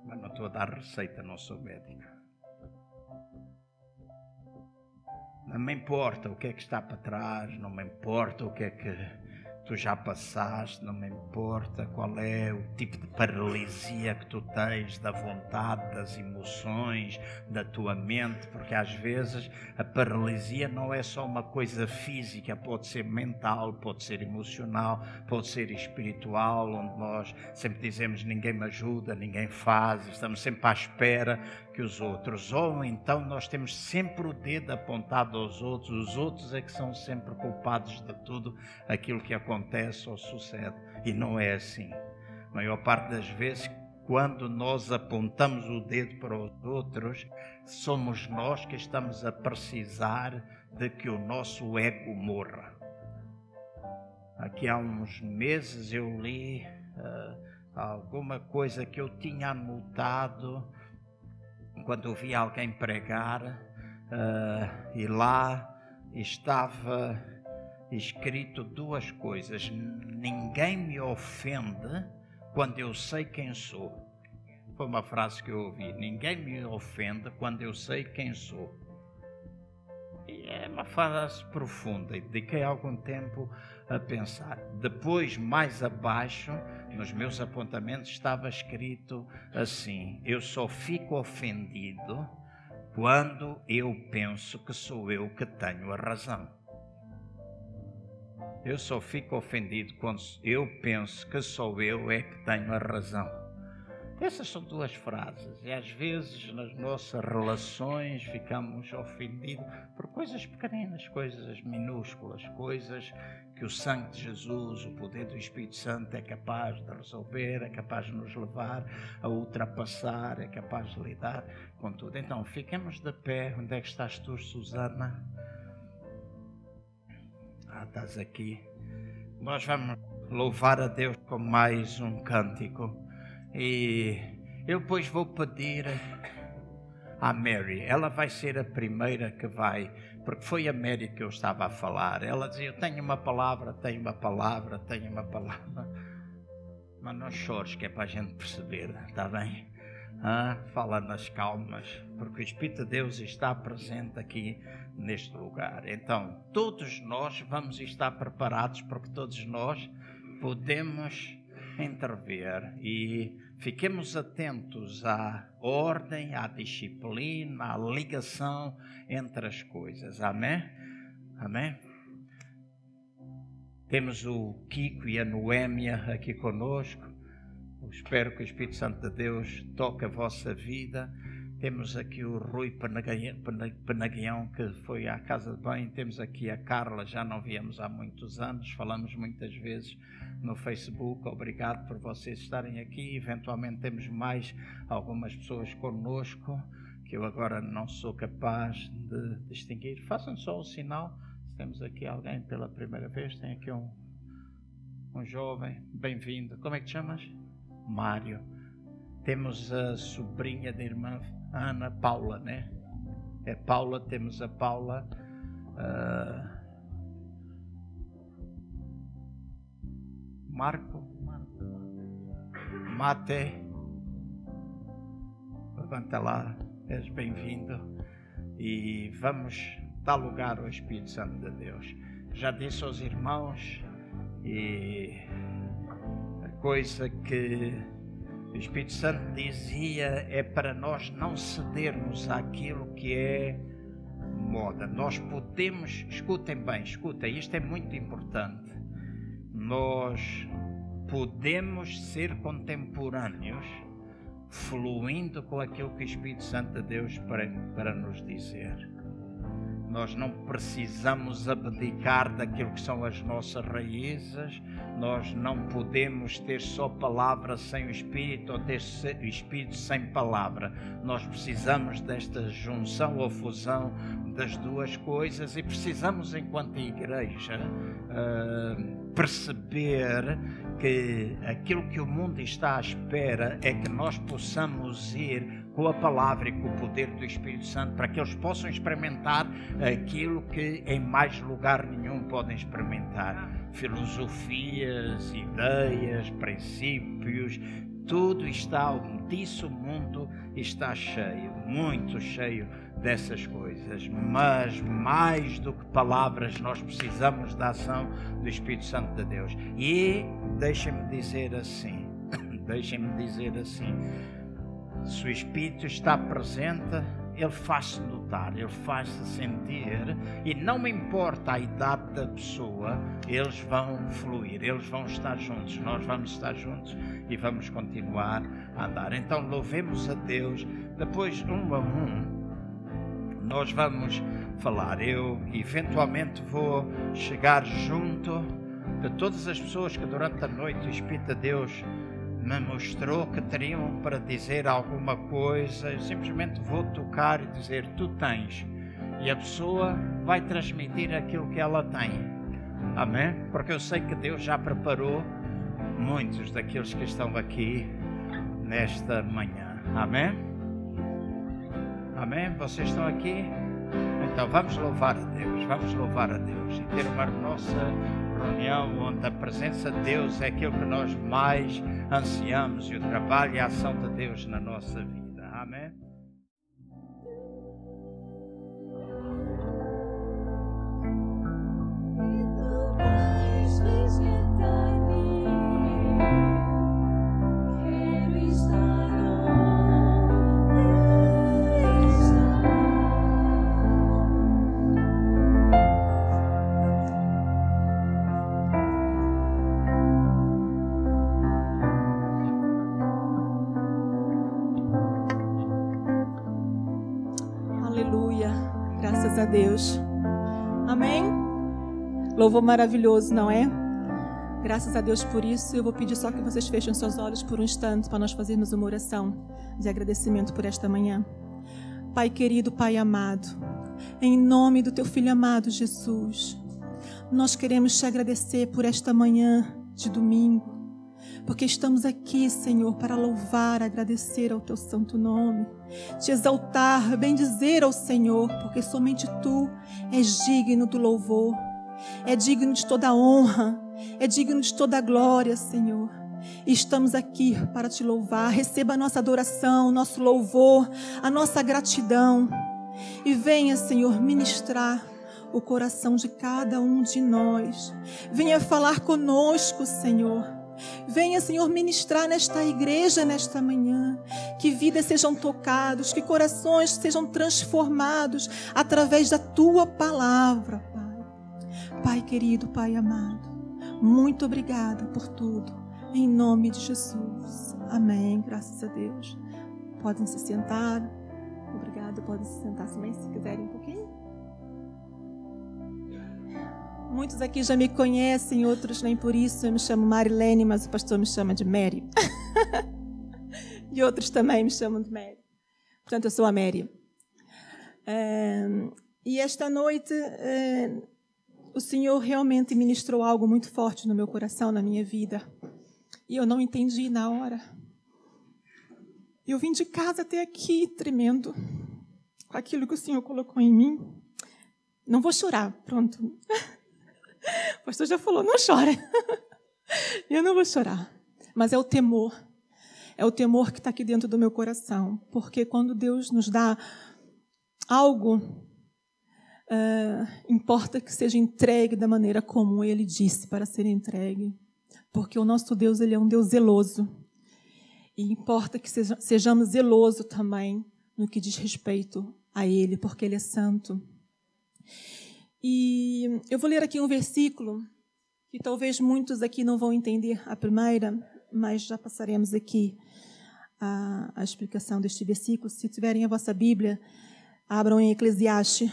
Mas não estou a dar receita, não sou médico. Não me importa o que é que está para trás, não me importa o que é que tu já passaste, não me importa qual é o tipo de paralisia que tu tens da vontade, das emoções, da tua mente, porque às vezes a paralisia não é só uma coisa física, pode ser mental, pode ser emocional, pode ser espiritual, onde nós sempre dizemos ninguém me ajuda, ninguém faz, estamos sempre à espera que os outros, ou então nós temos sempre o dedo apontado aos outros, os outros é que são sempre culpados de tudo aquilo que acontece ou sucede, e não é assim. A maior parte das vezes, quando nós apontamos o dedo para os outros, somos nós que estamos a precisar de que o nosso ego morra. Aqui há uns meses eu li uh, alguma coisa que eu tinha anotado quando eu vi alguém pregar uh, e lá estava escrito duas coisas: ninguém me ofende quando eu sei quem sou. Foi uma frase que eu ouvi: ninguém me ofende quando eu sei quem sou. E é uma frase profunda dediquei algum tempo a pensar. Depois, mais abaixo, nos meus apontamentos, estava escrito assim: Eu só fico ofendido quando eu penso que sou eu que tenho a razão. Eu só fico ofendido quando eu penso que sou eu é que tenho a razão. Essas são duas frases, e às vezes nas nossas relações ficamos ofendidos por coisas pequenas, coisas minúsculas, coisas que o sangue de Jesus, o poder do Espírito Santo é capaz de resolver, é capaz de nos levar a ultrapassar, é capaz de lidar com tudo. Então, fiquemos de pé. Onde é que estás tu, Susana? Ah, estás aqui. Nós vamos louvar a Deus com mais um cântico. E eu depois vou pedir à Mary. Ela vai ser a primeira que vai, porque foi a Mary que eu estava a falar. Ela dizia: Eu tenho uma palavra, tenho uma palavra, tenho uma palavra. Mas não chores, que é para a gente perceber, está bem? Ah, fala nas calmas, porque o Espírito de Deus está presente aqui neste lugar. Então, todos nós vamos estar preparados, porque todos nós podemos intervir e Fiquemos atentos à ordem, à disciplina, à ligação entre as coisas. Amém? Amém? Temos o Kiko e a Noémia aqui conosco. Espero que o Espírito Santo de Deus toque a vossa vida. Temos aqui o Rui Penaguião, que foi à casa de banho. Temos aqui a Carla, já não víamos há muitos anos. Falamos muitas vezes no Facebook. Obrigado por vocês estarem aqui. Eventualmente temos mais algumas pessoas conosco que eu agora não sou capaz de distinguir. Façam só o sinal. Se temos aqui alguém pela primeira vez, tem aqui um, um jovem, bem-vindo. Como é que te chamas? Mário. Temos a sobrinha da irmã Ana Paula, né? É Paula, temos a Paula. Uh, Marco, Mate, levanta lá, és bem-vindo e vamos dar lugar ao Espírito Santo de Deus. Já disse aos irmãos e a coisa que o Espírito Santo dizia é para nós não cedermos àquilo que é moda. Nós podemos, escutem bem, escutem, isto é muito importante nós podemos ser contemporâneos, fluindo com aquilo que o Espírito Santo de Deus para, para nos dizer. Nós não precisamos abdicar daquilo que são as nossas raízes, nós não podemos ter só palavra sem o Espírito ou ter o Espírito sem palavra. Nós precisamos desta junção ou fusão das duas coisas e precisamos, enquanto igreja, uh, perceber que aquilo que o mundo está à espera é que nós possamos ir com a palavra e com o poder do Espírito Santo para que eles possam experimentar aquilo que em mais lugar nenhum podem experimentar. Filosofias, ideias, princípios, tudo está, disso o mundo está cheio, muito cheio dessas coisas, mas mais do que palavras, nós precisamos da ação do Espírito Santo de Deus. E deixem-me dizer assim: deixem-me dizer assim, se o Espírito está presente, ele faz-se notar, ele faz-se sentir, e não importa a idade da pessoa, eles vão fluir, eles vão estar juntos, nós vamos estar juntos e vamos continuar a andar. Então louvemos a Deus, depois um a um nós vamos falar. Eu eventualmente vou chegar junto de todas as pessoas que durante a noite o Espírito de Deus me mostrou que teriam para dizer alguma coisa, eu simplesmente vou tocar e dizer: Tu tens. E a pessoa vai transmitir aquilo que ela tem. Amém? Porque eu sei que Deus já preparou muitos daqueles que estão aqui nesta manhã. Amém? Amém? Vocês estão aqui? Então vamos louvar a Deus, vamos louvar a Deus e ter uma nossa reunião onde a presença de Deus é aquilo que nós mais ansiamos e o trabalho e a ação de Deus na nossa vida. Amém? Deus. Amém? Louvor maravilhoso, não é? Graças a Deus por isso. Eu vou pedir só que vocês fechem seus olhos por um instante para nós fazermos uma oração de agradecimento por esta manhã. Pai querido, Pai amado, em nome do teu filho amado Jesus, nós queremos te agradecer por esta manhã de domingo porque estamos aqui, Senhor, para louvar, agradecer ao teu santo nome, te exaltar, bendizer ao Senhor, porque somente tu és digno do louvor, é digno de toda honra, é digno de toda glória, Senhor. Estamos aqui para te louvar. Receba a nossa adoração, nosso louvor, a nossa gratidão. E venha, Senhor, ministrar o coração de cada um de nós. Venha falar conosco, Senhor. Venha, Senhor, ministrar nesta igreja nesta manhã. Que vidas sejam tocados, que corações sejam transformados através da tua palavra, Pai. Pai querido, Pai amado, muito obrigada por tudo. Em nome de Jesus. Amém. Graças a Deus. Podem se sentar. Obrigada. Podem se sentar também se quiserem Muitos aqui já me conhecem, outros nem por isso. Eu me chamo Marilene, mas o pastor me chama de Mary. e outros também me chamam de Mary. Portanto, eu sou a Mary. É, e esta noite, é, o Senhor realmente ministrou algo muito forte no meu coração, na minha vida. E eu não entendi na hora. Eu vim de casa até aqui tremendo com aquilo que o Senhor colocou em mim. Não vou chorar, pronto. O pastor já falou, não chora. Eu não vou chorar. Mas é o temor. É o temor que está aqui dentro do meu coração. Porque quando Deus nos dá algo, uh, importa que seja entregue da maneira como Ele disse para ser entregue. Porque o nosso Deus, Ele é um Deus zeloso. E importa que seja, sejamos zelosos também no que diz respeito a Ele, porque Ele é santo. E eu vou ler aqui um versículo que talvez muitos aqui não vão entender a primeira, mas já passaremos aqui a, a explicação deste versículo. Se tiverem a vossa Bíblia, abram em Eclesiastes,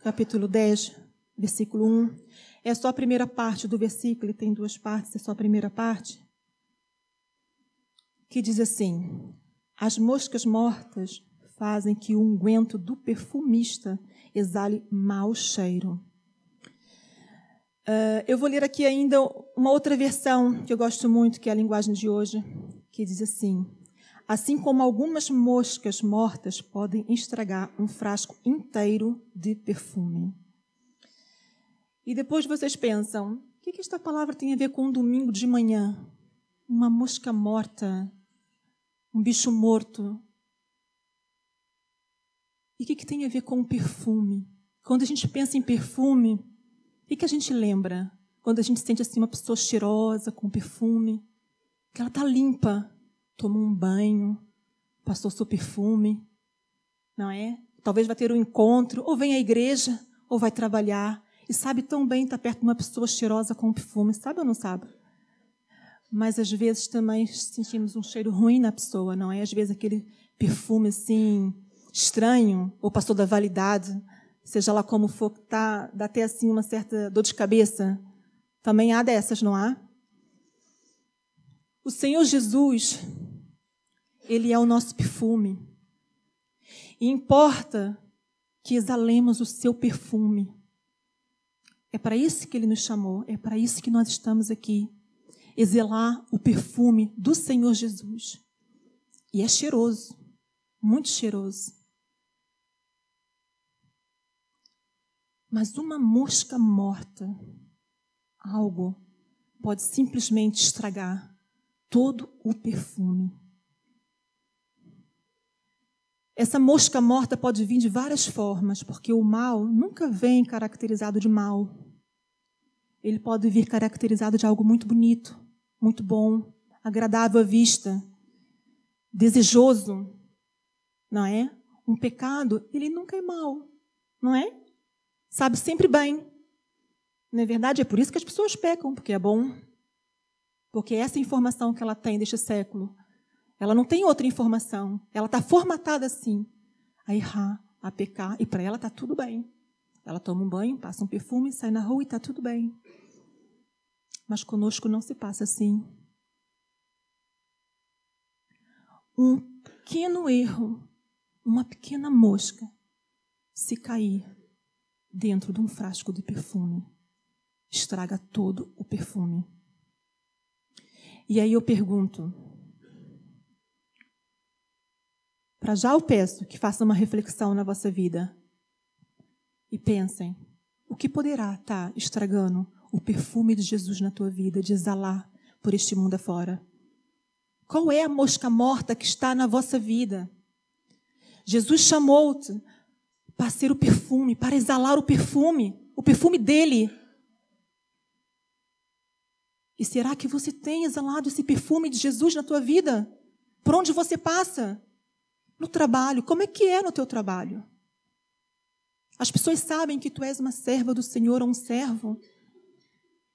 capítulo 10, versículo 1. É só a primeira parte do versículo, ele tem duas partes, é só a primeira parte. Que diz assim: As moscas mortas fazem que o unguento do perfumista exale mau cheiro. Uh, eu vou ler aqui ainda uma outra versão que eu gosto muito, que é a linguagem de hoje, que diz assim: Assim como algumas moscas mortas podem estragar um frasco inteiro de perfume. E depois vocês pensam: o que, que esta palavra tem a ver com um domingo de manhã? Uma mosca morta, um bicho morto, e o que, que tem a ver com o perfume? Quando a gente pensa em perfume, o que, que a gente lembra? Quando a gente sente assim uma pessoa cheirosa, com perfume, que ela está limpa, tomou um banho, passou seu perfume, não é? Talvez vai ter um encontro, ou vem à igreja, ou vai trabalhar, e sabe tão bem estar perto de uma pessoa cheirosa com perfume, sabe ou não sabe? Mas às vezes também sentimos um cheiro ruim na pessoa, não é? Às vezes aquele perfume assim, estranho ou passou da validade, seja lá como for, tá, dá até assim uma certa dor de cabeça. Também há dessas, não há? O Senhor Jesus, Ele é o nosso perfume. E importa que exalemos o seu perfume. É para isso que Ele nos chamou, é para isso que nós estamos aqui. Exalar o perfume do Senhor Jesus. E é cheiroso, muito cheiroso. Mas uma mosca morta, algo, pode simplesmente estragar todo o perfume. Essa mosca morta pode vir de várias formas, porque o mal nunca vem caracterizado de mal. Ele pode vir caracterizado de algo muito bonito, muito bom, agradável à vista, desejoso, não é? Um pecado, ele nunca é mal, não é? Sabe sempre bem. Não é verdade? É por isso que as pessoas pecam, porque é bom. Porque essa informação que ela tem deste século, ela não tem outra informação. Ela está formatada assim, a errar, a pecar, e para ela está tudo bem. Ela toma um banho, passa um perfume, sai na rua e está tudo bem. Mas conosco não se passa assim. Um pequeno erro, uma pequena mosca, se cair dentro de um frasco de perfume, estraga todo o perfume. E aí eu pergunto, para já eu peço que façam uma reflexão na vossa vida e pensem, o que poderá estar tá estragando o perfume de Jesus na tua vida, de exalar por este mundo afora? Qual é a mosca morta que está na vossa vida? Jesus chamou-te para ser o perfume, para exalar o perfume, o perfume dele e será que você tem exalado esse perfume de Jesus na tua vida? Por onde você passa? No trabalho. Como é que é no teu trabalho? As pessoas sabem que tu és uma serva do Senhor ou um servo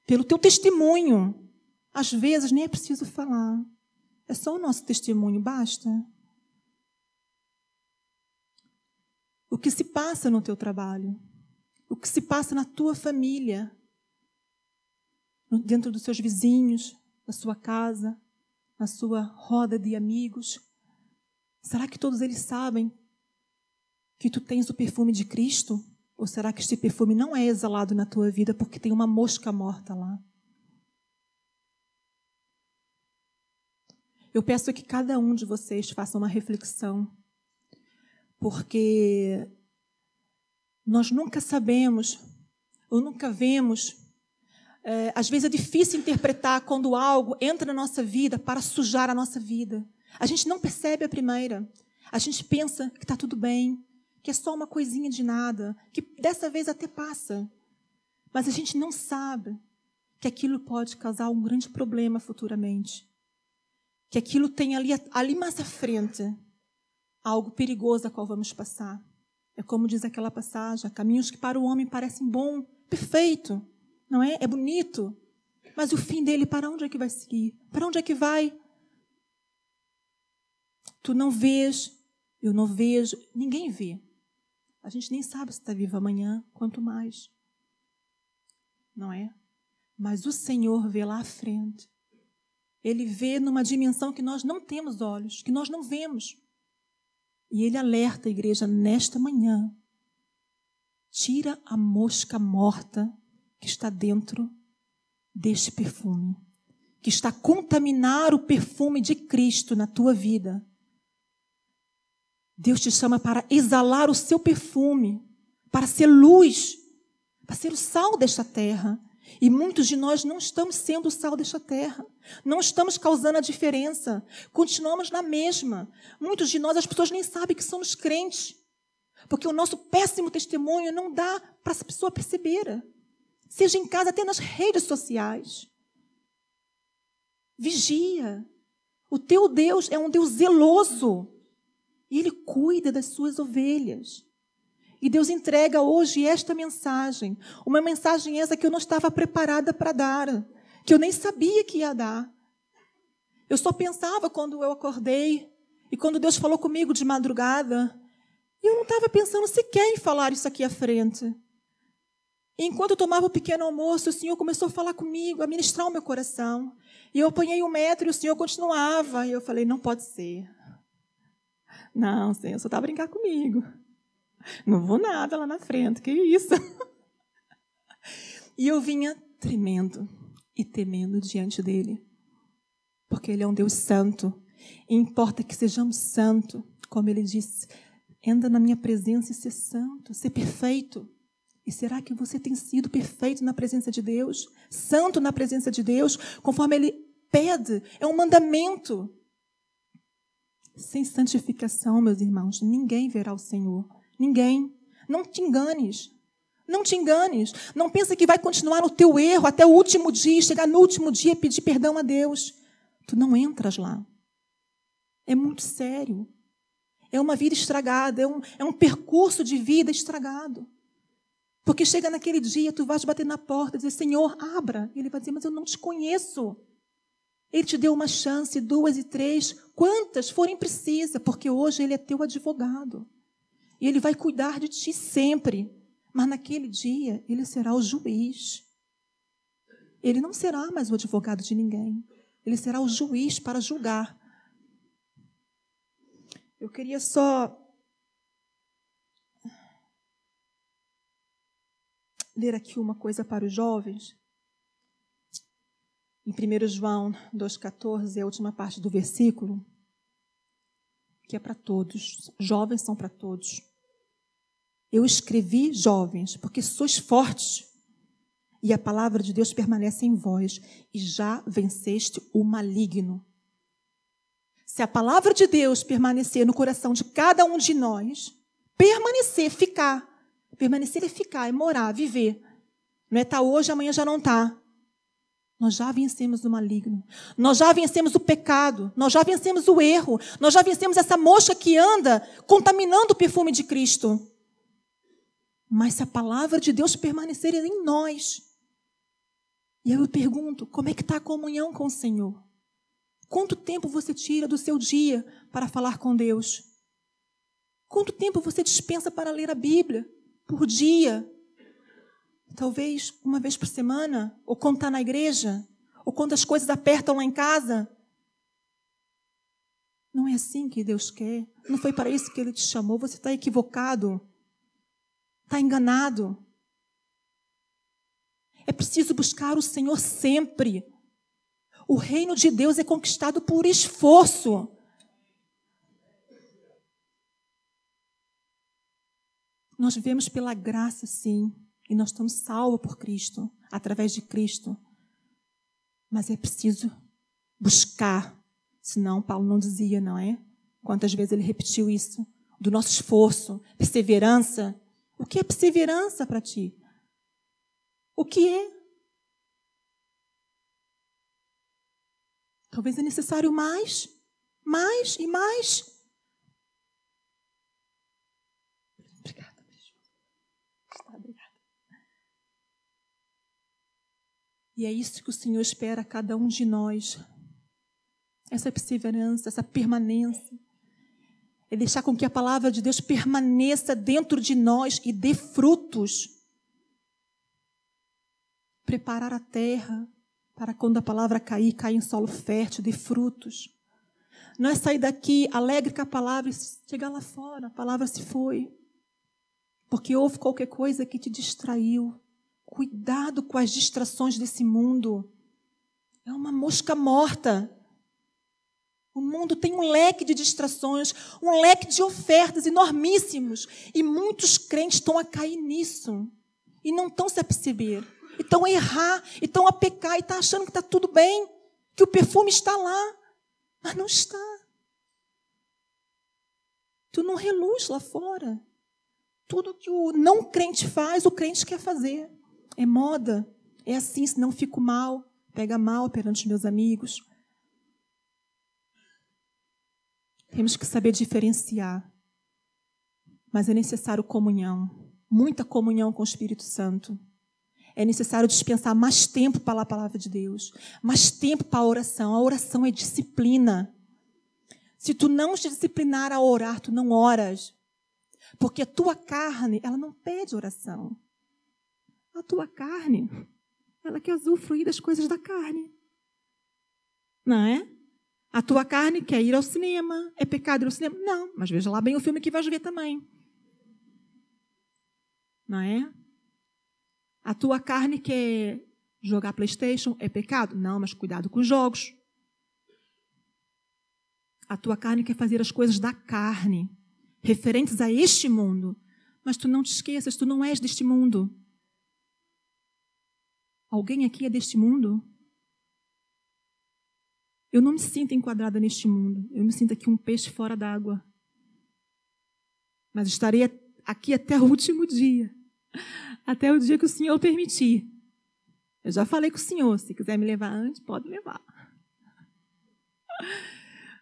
pelo teu testemunho. Às vezes nem é preciso falar. É só o nosso testemunho, basta. O que se passa no teu trabalho? O que se passa na tua família? dentro dos seus vizinhos, na sua casa, na sua roda de amigos? Será que todos eles sabem que tu tens o perfume de Cristo? Ou será que este perfume não é exalado na tua vida porque tem uma mosca morta lá? Eu peço que cada um de vocês faça uma reflexão, porque nós nunca sabemos, ou nunca vemos é, às vezes é difícil interpretar quando algo entra na nossa vida para sujar a nossa vida. A gente não percebe a primeira. A gente pensa que está tudo bem, que é só uma coisinha de nada, que dessa vez até passa. Mas a gente não sabe que aquilo pode causar um grande problema futuramente. Que aquilo tem ali, ali mais à frente algo perigoso a qual vamos passar. É como diz aquela passagem: caminhos que para o homem parecem bom, perfeito não é? É bonito. Mas o fim dele, para onde é que vai seguir? Para onde é que vai? Tu não vês, eu não vejo, ninguém vê. A gente nem sabe se está vivo amanhã, quanto mais. Não é? Mas o Senhor vê lá à frente. Ele vê numa dimensão que nós não temos olhos, que nós não vemos. E ele alerta a igreja nesta manhã. Tira a mosca morta que está dentro deste perfume, que está a contaminar o perfume de Cristo na tua vida. Deus te chama para exalar o seu perfume, para ser luz, para ser o sal desta terra. E muitos de nós não estamos sendo o sal desta terra. Não estamos causando a diferença. Continuamos na mesma. Muitos de nós, as pessoas nem sabem que somos crentes. Porque o nosso péssimo testemunho não dá para essa pessoa perceber seja em casa, até nas redes sociais. Vigia. O teu Deus é um Deus zeloso. E Ele cuida das suas ovelhas. E Deus entrega hoje esta mensagem. Uma mensagem essa que eu não estava preparada para dar. Que eu nem sabia que ia dar. Eu só pensava quando eu acordei. E quando Deus falou comigo de madrugada. E eu não estava pensando sequer em falar isso aqui à frente. Enquanto eu tomava o pequeno almoço, o Senhor começou a falar comigo, a ministrar o meu coração. E eu apanhei um metro e o Senhor continuava. E eu falei, não pode ser. Não, Senhor, só está a brincar comigo. Não vou nada lá na frente, que isso. E eu vinha tremendo e temendo diante dele. Porque ele é um Deus santo. E importa que sejamos santos, como ele disse. Anda na minha presença e ser santo, ser perfeito. E será que você tem sido perfeito na presença de Deus? Santo na presença de Deus, conforme ele pede? É um mandamento. Sem santificação, meus irmãos, ninguém verá o Senhor. Ninguém. Não te enganes. Não te enganes. Não pense que vai continuar no teu erro até o último dia, chegar no último dia e pedir perdão a Deus. Tu não entras lá. É muito sério. É uma vida estragada, é um, é um percurso de vida estragado. Porque chega naquele dia, tu vais bater na porta e dizer, Senhor, abra. E ele vai dizer, mas eu não te conheço. Ele te deu uma chance, duas e três, quantas forem precisas, porque hoje ele é teu advogado. E ele vai cuidar de ti sempre. Mas naquele dia, ele será o juiz. Ele não será mais o advogado de ninguém. Ele será o juiz para julgar. Eu queria só ler aqui uma coisa para os jovens. Em 1 João 2,14, é a última parte do versículo, que é para todos. Jovens são para todos. Eu escrevi jovens, porque sois fortes, e a palavra de Deus permanece em vós, e já venceste o maligno. Se a palavra de Deus permanecer no coração de cada um de nós, permanecer, ficar, permanecer é ficar, é morar, viver. Não é estar tá hoje, amanhã já não está. Nós já vencemos o maligno. Nós já vencemos o pecado. Nós já vencemos o erro. Nós já vencemos essa mosca que anda contaminando o perfume de Cristo. Mas se a palavra de Deus permanecer em nós, e eu pergunto, como é que está a comunhão com o Senhor? Quanto tempo você tira do seu dia para falar com Deus? Quanto tempo você dispensa para ler a Bíblia por dia? Talvez uma vez por semana, ou quando está na igreja, ou quando as coisas apertam lá em casa. Não é assim que Deus quer. Não foi para isso que Ele te chamou. Você está equivocado está enganado. É preciso buscar o Senhor sempre. O reino de Deus é conquistado por esforço. Nós vivemos pela graça, sim, e nós estamos salvos por Cristo, através de Cristo. Mas é preciso buscar, senão Paulo não dizia, não é? Quantas vezes ele repetiu isso? Do nosso esforço, perseverança, o que é perseverança para ti? O que é? Talvez é necessário mais, mais e mais. Obrigada, Está, obrigada. E é isso que o Senhor espera a cada um de nós. Essa perseverança, essa permanência é deixar com que a palavra de Deus permaneça dentro de nós e dê frutos. Preparar a terra para quando a palavra cair, cair em solo fértil, dê frutos. Não é sair daqui alegre com a palavra e chegar lá fora, a palavra se foi. Porque houve qualquer coisa que te distraiu. Cuidado com as distrações desse mundo. É uma mosca morta. O mundo tem um leque de distrações, um leque de ofertas enormíssimos. E muitos crentes estão a cair nisso. E não estão se a perceber. E estão a errar, e estão a pecar, e estão tá achando que está tudo bem, que o perfume está lá. Mas não está. Tu não reluz lá fora. Tudo que o não crente faz, o crente quer fazer. É moda. É assim, senão fico mal. Pega mal perante os meus amigos. Temos que saber diferenciar. Mas é necessário comunhão, muita comunhão com o Espírito Santo. É necessário dispensar mais tempo para a palavra de Deus, mais tempo para a oração. A oração é disciplina. Se tu não te disciplinar a orar, tu não oras. Porque a tua carne, ela não pede oração. A tua carne, ela quer usufruir das coisas da carne. Não é? A tua carne quer ir ao cinema. É pecado ir ao cinema? Não, mas veja lá bem o filme que vais ver também. Não é? A tua carne quer jogar PlayStation? É pecado? Não, mas cuidado com os jogos. A tua carne quer fazer as coisas da carne, referentes a este mundo. Mas tu não te esqueças, tu não és deste mundo. Alguém aqui é deste mundo? Eu não me sinto enquadrada neste mundo. Eu me sinto aqui um peixe fora d'água. Mas estarei aqui até o último dia. Até o dia que o Senhor permitir. Eu já falei com o Senhor, se quiser me levar antes, pode levar.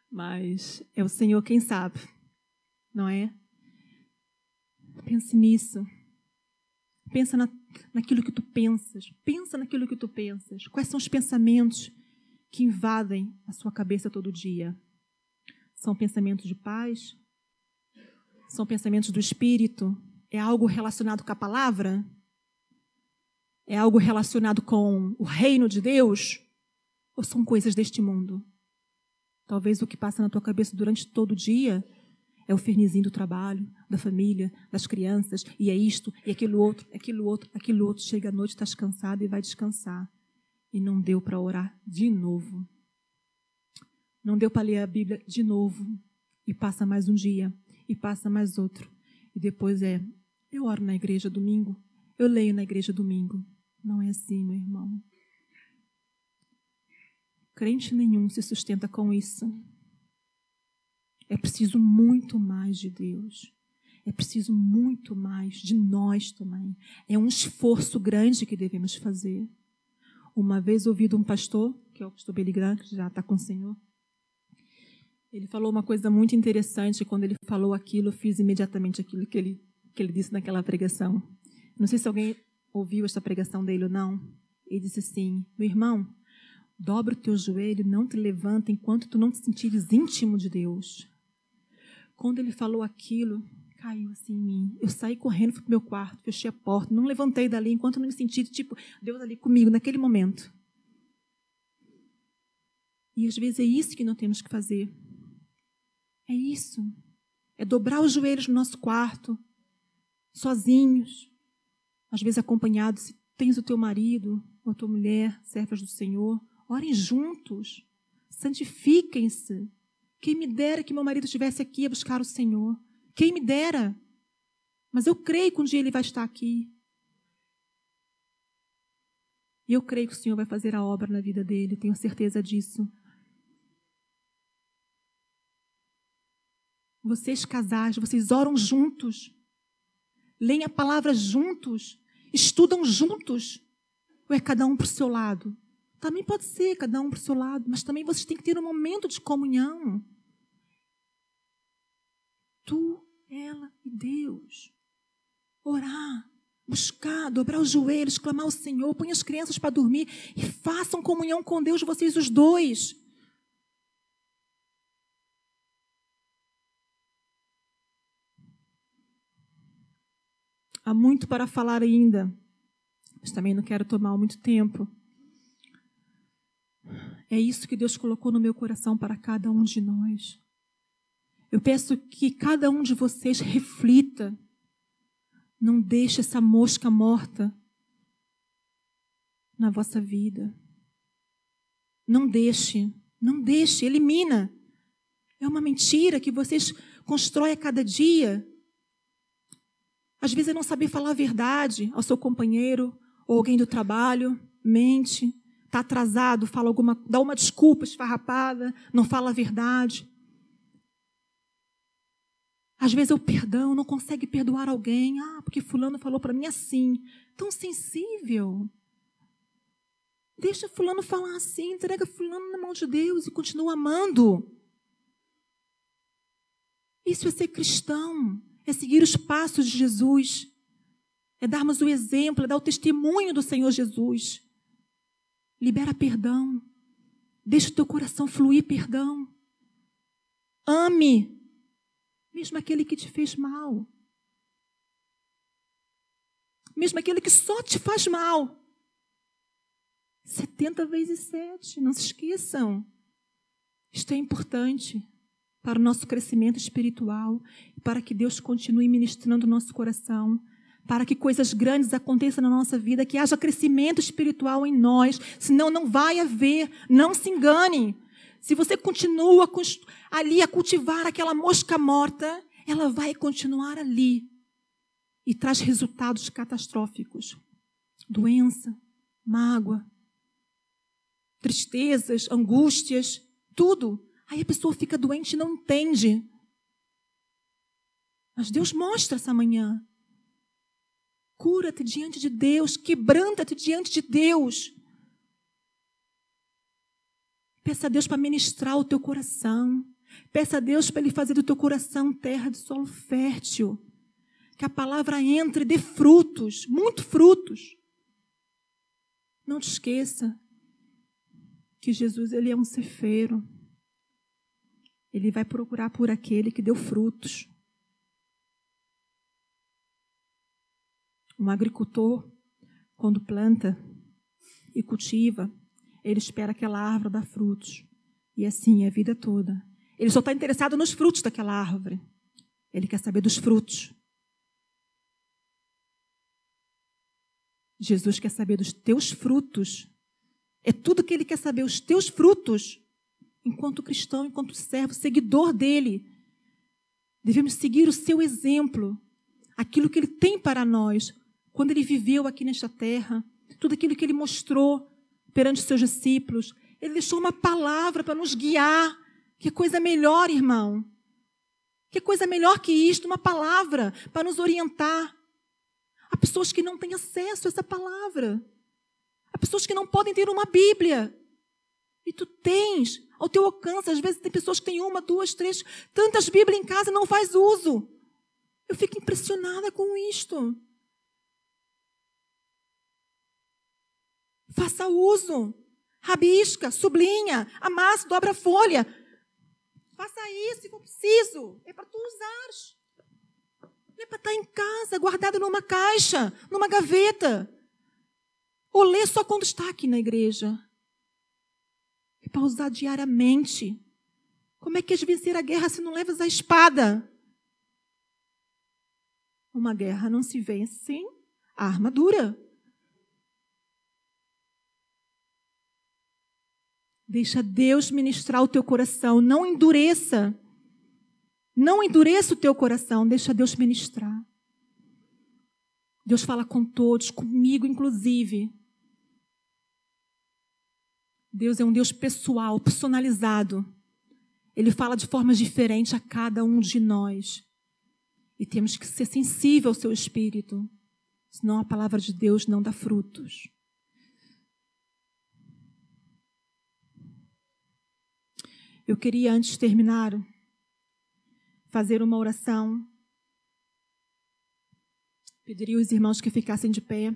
Mas é o Senhor quem sabe, não é? Pense nisso. Pensa na, naquilo que tu pensas. Pensa naquilo que tu pensas. Quais são os pensamentos que invadem a sua cabeça todo dia? São pensamentos de paz? São pensamentos do espírito? É algo relacionado com a palavra? É algo relacionado com o reino de Deus? Ou são coisas deste mundo? Talvez o que passa na tua cabeça durante todo o dia é o fernizinho do trabalho, da família, das crianças, e é isto, e aquilo outro, aquilo outro, aquilo outro. Chega à noite, estás cansado e vai descansar. E não deu para orar de novo. Não deu para ler a Bíblia de novo. E passa mais um dia, e passa mais outro. E depois é, eu oro na igreja domingo, eu leio na igreja domingo. Não é assim, meu irmão. Crente nenhum se sustenta com isso. É preciso muito mais de Deus. É preciso muito mais de nós também. É um esforço grande que devemos fazer. Uma vez ouvi de um pastor, que é o pastor Graham, que já está com o Senhor, ele falou uma coisa muito interessante. Quando ele falou aquilo, eu fiz imediatamente aquilo que ele, que ele disse naquela pregação. Não sei se alguém ouviu esta pregação dele ou não. Ele disse assim: Meu irmão, dobra o teu joelho, não te levanta enquanto tu não te sentires íntimo de Deus. Quando ele falou aquilo, caiu assim em mim. Eu saí correndo, fui para o meu quarto, fechei a porta, não levantei dali enquanto não me senti, tipo, Deus ali comigo naquele momento. E às vezes é isso que nós temos que fazer. É isso. É dobrar os joelhos no nosso quarto, sozinhos, às vezes acompanhados. Se tens o teu marido ou a tua mulher, servas do Senhor, orem juntos, santifiquem-se. Quem me dera que meu marido estivesse aqui a buscar o Senhor. Quem me dera. Mas eu creio que um dia ele vai estar aqui. E eu creio que o Senhor vai fazer a obra na vida dele, tenho certeza disso. Vocês casais, vocês oram juntos, leem a palavra juntos, estudam juntos, ou é cada um para o seu lado? Também pode ser cada um para o seu lado, mas também vocês têm que ter um momento de comunhão. Tu, ela e Deus. Orar, buscar, dobrar os joelhos, clamar ao Senhor, põe as crianças para dormir e façam comunhão com Deus, vocês os dois. Há muito para falar ainda, mas também não quero tomar muito tempo. É isso que Deus colocou no meu coração para cada um de nós. Eu peço que cada um de vocês reflita. Não deixe essa mosca morta na vossa vida. Não deixe, não deixe, elimina. É uma mentira que vocês constroem a cada dia. Às vezes é não saber falar a verdade ao seu companheiro ou alguém do trabalho, mente está atrasado, fala alguma, dá uma desculpa esfarrapada, não fala a verdade. Às vezes o perdão não consegue perdoar alguém, ah, porque fulano falou para mim assim, tão sensível. Deixa fulano falar assim, entrega fulano na mão de Deus e continua amando. Isso é ser cristão, é seguir os passos de Jesus, é darmos o exemplo, é dar o testemunho do Senhor Jesus. Libera perdão. Deixa o teu coração fluir perdão. Ame, mesmo aquele que te fez mal. mesmo aquele que só te faz mal. 70 vezes 7, não se esqueçam. Isto é importante para o nosso crescimento espiritual para que Deus continue ministrando o nosso coração, para que coisas grandes aconteçam na nossa vida, que haja crescimento espiritual em nós, senão não vai haver, não se engane. Se você continua ali a cultivar aquela mosca morta, ela vai continuar ali e traz resultados catastróficos. Doença, mágoa, tristezas, angústias, tudo. Aí a pessoa fica doente e não entende. Mas Deus mostra essa manhã. Cura-te diante de Deus, quebranta-te diante de Deus. Peça a Deus para ministrar o teu coração. Peça a Deus para Ele fazer do teu coração terra de solo fértil. Que a palavra entre e dê frutos, muito frutos. Não te esqueça que Jesus ele é um cefeiro. Ele vai procurar por aquele que deu frutos. Um agricultor, quando planta e cultiva, ele espera aquela árvore dar frutos. E assim é a vida toda. Ele só está interessado nos frutos daquela árvore. Ele quer saber dos frutos. Jesus quer saber dos teus frutos. É tudo que ele quer saber, os teus frutos. Enquanto cristão, enquanto servo, seguidor dele. Devemos seguir o seu exemplo. Aquilo que ele tem para nós. Quando ele viveu aqui nesta terra. Tudo aquilo que ele mostrou perante os seus discípulos. Ele deixou uma palavra para nos guiar que coisa melhor, irmão? Que coisa melhor que isto? Uma palavra para nos orientar. Há pessoas que não têm acesso a essa palavra. Há pessoas que não podem ter uma Bíblia. E tu tens ao teu alcance. Às vezes tem pessoas que têm uma, duas, três, tantas Bíblias em casa e não faz uso. Eu fico impressionada com isto. Faça uso. Rabisca, sublinha, amassa, dobra a folha. Faça isso se for preciso. É para tu usares. Não é para estar em casa, guardado numa caixa, numa gaveta. Ou ler só quando está aqui na igreja. É para usar diariamente. Como é que és vencer a guerra se não levas a espada? Uma guerra não se vence sem a armadura. Deixa Deus ministrar o teu coração, não endureça. Não endureça o teu coração, deixa Deus ministrar. Deus fala com todos, comigo inclusive. Deus é um Deus pessoal, personalizado. Ele fala de forma diferente a cada um de nós. E temos que ser sensível ao seu espírito, senão a palavra de Deus não dá frutos. Eu queria, antes de terminar, fazer uma oração. Pediria os irmãos que ficassem de pé.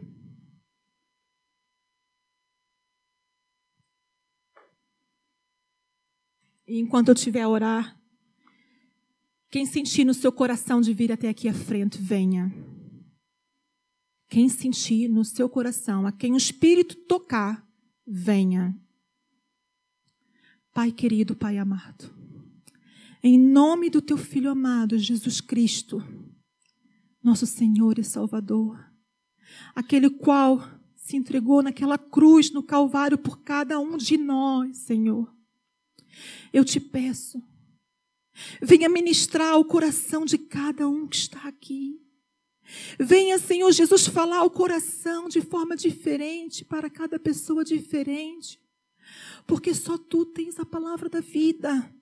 E enquanto eu estiver a orar, quem sentir no seu coração de vir até aqui à frente, venha. Quem sentir no seu coração, a quem o Espírito tocar, venha. Pai querido, Pai amado, em nome do teu Filho amado, Jesus Cristo, nosso Senhor e Salvador, aquele qual se entregou naquela cruz no Calvário por cada um de nós, Senhor. Eu te peço, venha ministrar o coração de cada um que está aqui. Venha, Senhor Jesus, falar o coração de forma diferente para cada pessoa diferente porque só tu tens a palavra da vida.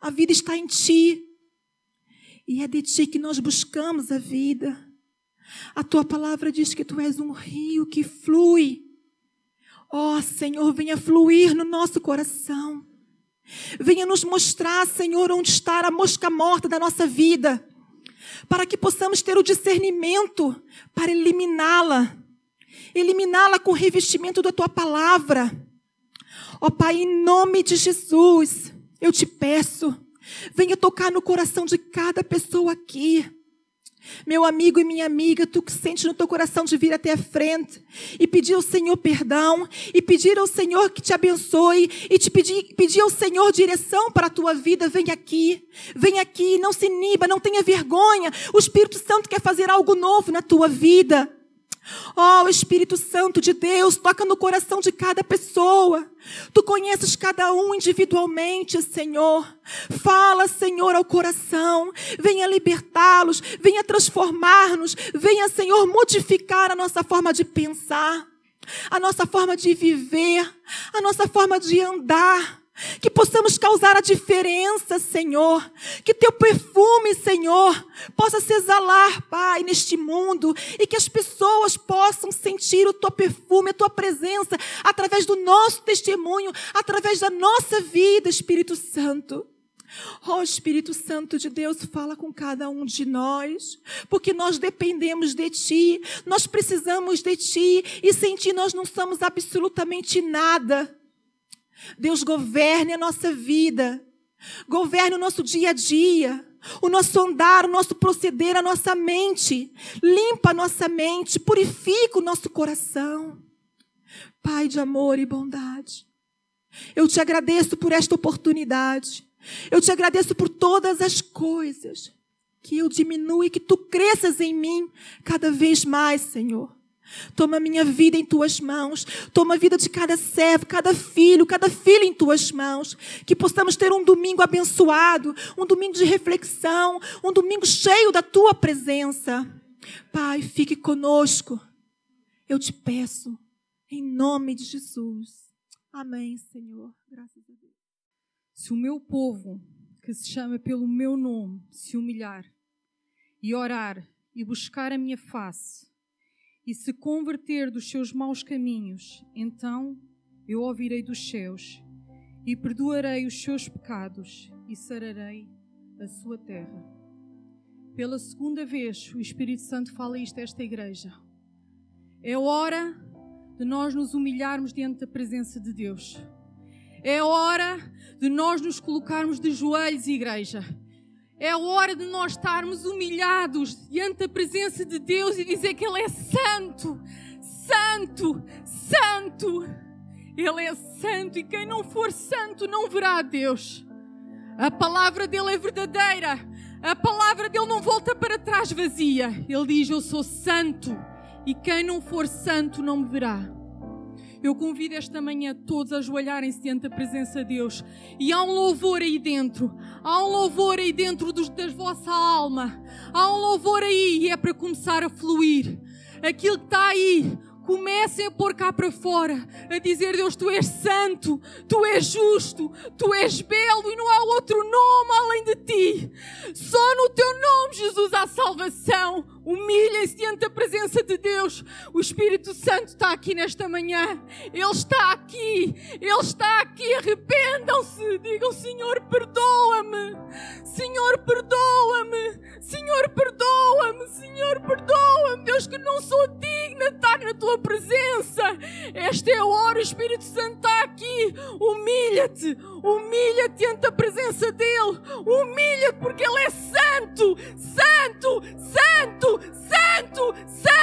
A vida está em ti. E é de ti que nós buscamos a vida. A tua palavra diz que tu és um rio que flui. Ó oh, Senhor, venha fluir no nosso coração. Venha nos mostrar, Senhor, onde está a mosca morta da nossa vida, para que possamos ter o discernimento para eliminá-la. Eliminá-la com o revestimento da tua palavra Ó oh, Pai, em nome de Jesus, eu te peço, venha tocar no coração de cada pessoa aqui. Meu amigo e minha amiga, tu que sente no teu coração de vir até a frente e pedir ao Senhor perdão, e pedir ao Senhor que te abençoe, e te pedir, pedir ao Senhor direção para a tua vida, vem aqui, vem aqui, não se iniba, não tenha vergonha. O Espírito Santo quer fazer algo novo na tua vida. Ó oh, Espírito Santo de Deus, toca no coração de cada pessoa. Tu conheces cada um individualmente, Senhor. Fala, Senhor, ao coração. Venha libertá-los, venha transformar-nos, venha, Senhor, modificar a nossa forma de pensar, a nossa forma de viver, a nossa forma de andar que possamos causar a diferença, Senhor. Que teu perfume, Senhor, possa se exalar, Pai, neste mundo e que as pessoas possam sentir o teu perfume, a tua presença através do nosso testemunho, através da nossa vida, Espírito Santo. Oh Espírito Santo de Deus, fala com cada um de nós, porque nós dependemos de Ti, nós precisamos de Ti e sem Ti nós não somos absolutamente nada. Deus governe a nossa vida, governe o nosso dia a dia, o nosso andar, o nosso proceder, a nossa mente. Limpa a nossa mente, purifica o nosso coração. Pai de amor e bondade, eu te agradeço por esta oportunidade. Eu te agradeço por todas as coisas. Que eu diminua e que tu cresças em mim cada vez mais, Senhor. Toma a minha vida em tuas mãos. Toma a vida de cada servo, cada filho, cada filha em tuas mãos. Que possamos ter um domingo abençoado, um domingo de reflexão, um domingo cheio da tua presença. Pai, fique conosco. Eu te peço, em nome de Jesus. Amém, Senhor. Graças a Deus. Se o meu povo, que se chama pelo meu nome, se humilhar e orar e buscar a minha face, e se converter dos seus maus caminhos, então eu ouvirei dos céus e perdoarei os seus pecados e sararei a sua terra. Pela segunda vez, o Espírito Santo fala isto a esta igreja. É hora de nós nos humilharmos diante da presença de Deus. É hora de nós nos colocarmos de joelhos, igreja. É hora de nós estarmos humilhados diante da presença de Deus e dizer que Ele é santo, santo, santo. Ele é santo e quem não for santo não verá a Deus. A palavra dele é verdadeira. A palavra dele não volta para trás vazia. Ele diz: Eu sou santo e quem não for santo não me verá. Eu convido esta manhã todos a ajoelharem-se diante da presença de Deus. E há um louvor aí dentro. Há um louvor aí dentro dos, da vossa alma. Há um louvor aí e é para começar a fluir. Aquilo que está aí, comecem a pôr cá para fora, a dizer: Deus, tu és santo, tu és justo, tu és belo e não há outro nome além de ti. Só no teu nome, Jesus, há salvação. Humilhem-se diante da presença de Deus. O Espírito Santo está aqui nesta manhã. Ele está aqui. Ele está aqui. Arrependam-se. Digam: Senhor, perdoa-me. Senhor, perdoa-me. Senhor, perdoa-me. Senhor, perdoa-me. Deus, que não sou digna de estar na tua presença. Esta é a hora. O Espírito Santo está aqui. Humilha-te. Humilha-te diante da presença dEle. Humilha-te porque Ele é santo. Santo. Santo santo, santo,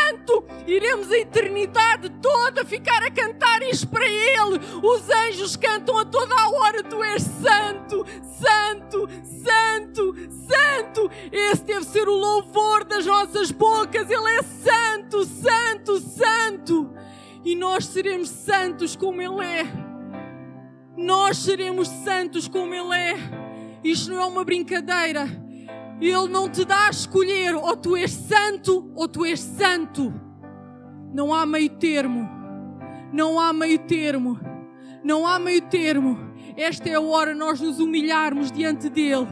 Iremos a eternidade toda ficar a cantar isto para Ele. Os anjos cantam a toda a hora: Tu és santo, santo, santo, santo. Esse deve ser o louvor das nossas bocas. Ele é santo, santo, santo. E nós seremos santos como Ele é. Nós seremos santos como Ele é. Isto não é uma brincadeira. Ele não te dá a escolher ou tu és santo ou tu és santo. Não há meio termo. Não há meio termo. Não há meio termo. Esta é a hora nós nos humilharmos diante dele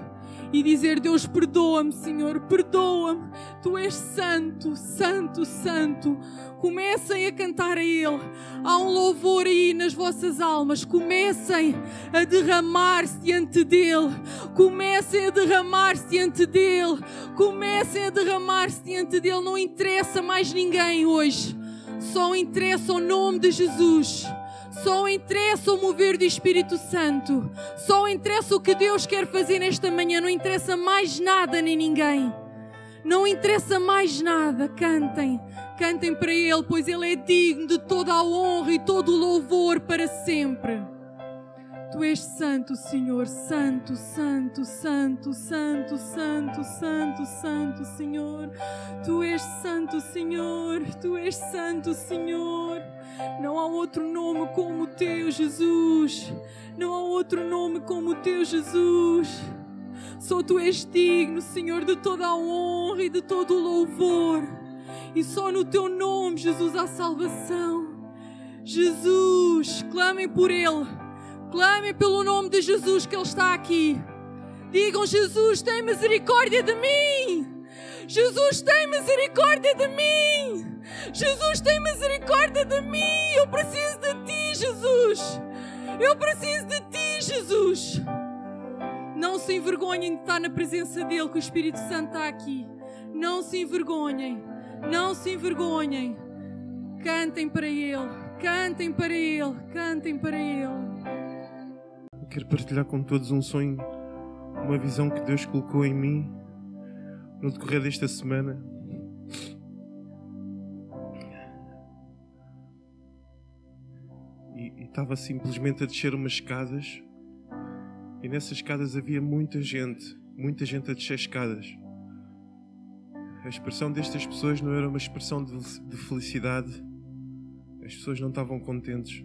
e dizer: Deus, perdoa-me, Senhor, perdoa-me. Tu és santo, santo, santo. Comecem a cantar a Ele. Há um louvor aí nas vossas almas. Comecem a derramar-se diante dEle. Comecem a derramar-se diante dEle. Comecem a derramar-se diante dEle. Não interessa mais ninguém hoje. Só interessa o nome de Jesus. Só interessa o mover do Espírito Santo. Só interessa o que Deus quer fazer nesta manhã. Não interessa mais nada nem ninguém. Não interessa mais nada, cantem, cantem para Ele, pois Ele é digno de toda a honra e todo o louvor para sempre. Tu és santo, Senhor, santo, santo, santo, santo, santo, santo, santo, Senhor. Tu és santo, Senhor, tu és santo, Senhor. Não há outro nome como o teu, Jesus. Não há outro nome como o teu, Jesus. Só tu és digno, Senhor, de toda a honra e de todo o louvor. E só no teu nome, Jesus, há salvação. Jesus, clamem por Ele. Clamem pelo nome de Jesus que Ele está aqui. Digam: Jesus, tem misericórdia de mim. Jesus, tem misericórdia de mim. Jesus, tem misericórdia de mim. Eu preciso de ti, Jesus. Eu preciso de ti, Jesus. Não se envergonhem de estar na presença dEle, que o Espírito Santo está aqui. Não se envergonhem. Não se envergonhem. Cantem para Ele. Cantem para Ele. Cantem para Ele. Quero partilhar com todos um sonho, uma visão que Deus colocou em mim no decorrer desta semana. E, estava simplesmente a descer umas escadas, e nessas escadas havia muita gente, muita gente a descer escadas. A expressão destas pessoas não era uma expressão de felicidade, as pessoas não estavam contentes.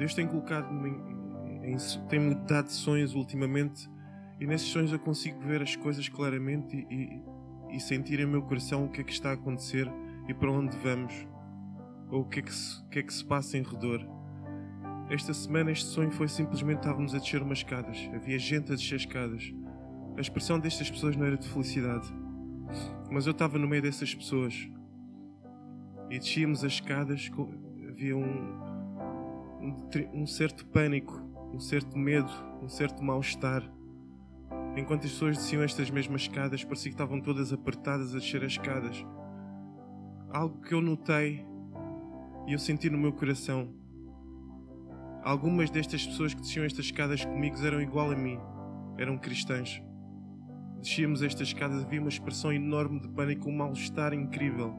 Deus tem colocado-me em, em, tem-me dado sonhos ultimamente e nesses sonhos eu consigo ver as coisas claramente e, e, e, sentir em meu coração o que é que está a acontecer e para onde vamos ou o que é que se, que é que se passa em redor. Esta semana este sonho foi simplesmente estávamos a descer umas escadas, havia gente a descer escadas. A expressão destas pessoas não era de felicidade, mas eu estava no meio dessas pessoas e descíamos as escadas, havia um, um, um certo pânico, um certo medo, um certo mal-estar. Enquanto as pessoas desciam estas mesmas escadas, parecia que estavam todas apertadas a descer as escadas. Algo que eu notei e eu senti no meu coração. Algumas destas pessoas que desciam estas escadas comigo eram igual a mim, eram cristãs. Descíamos estas escadas, havia uma expressão enorme de pânico, um mal-estar incrível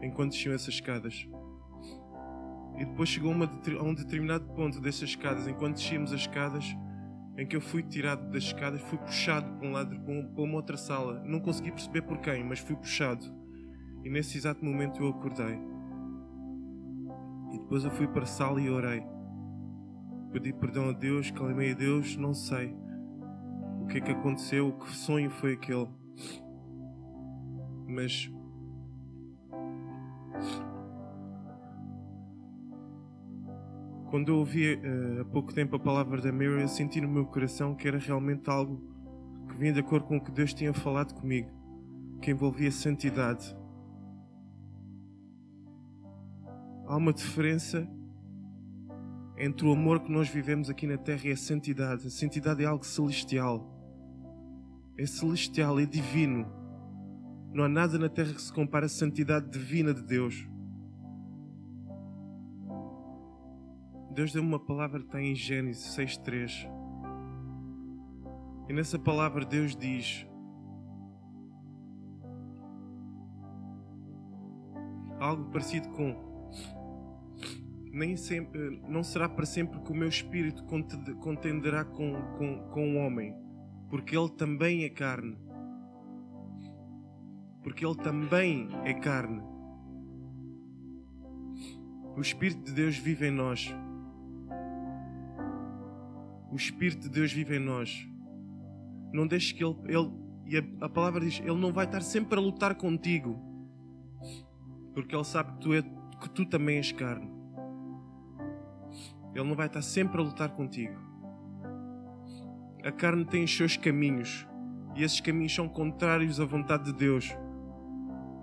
enquanto desciam essas escadas. E depois chegou uma, a um determinado ponto dessas escadas, enquanto descíamos as escadas, em que eu fui tirado das escadas, fui puxado para um lado, para uma outra sala. Não consegui perceber por quem, mas fui puxado. E nesse exato momento eu acordei. E depois eu fui para a sala e orei. Pedi perdão a Deus, clamei a Deus, não sei o que é que aconteceu, que sonho foi aquele. Mas Quando eu ouvi uh, há pouco tempo a palavra da Mary, eu senti no meu coração que era realmente algo que vinha de acordo com o que Deus tinha falado comigo, que envolvia santidade. Há uma diferença entre o amor que nós vivemos aqui na terra e a santidade. A santidade é algo celestial. É celestial, é divino. Não há nada na terra que se compare à santidade divina de Deus. Deus deu uma palavra que está em Gênesis 6.3. E nessa palavra Deus diz algo parecido com nem sempre, não será para sempre que o meu espírito contenderá com, com, com o homem, porque ele também é carne. Porque ele também é carne. O Espírito de Deus vive em nós. O Espírito de Deus vive em nós. Não deixes que Ele. ele e a, a palavra diz: Ele não vai estar sempre a lutar contigo. Porque Ele sabe que tu, é, que tu também és carne. Ele não vai estar sempre a lutar contigo. A carne tem os seus caminhos. E esses caminhos são contrários à vontade de Deus.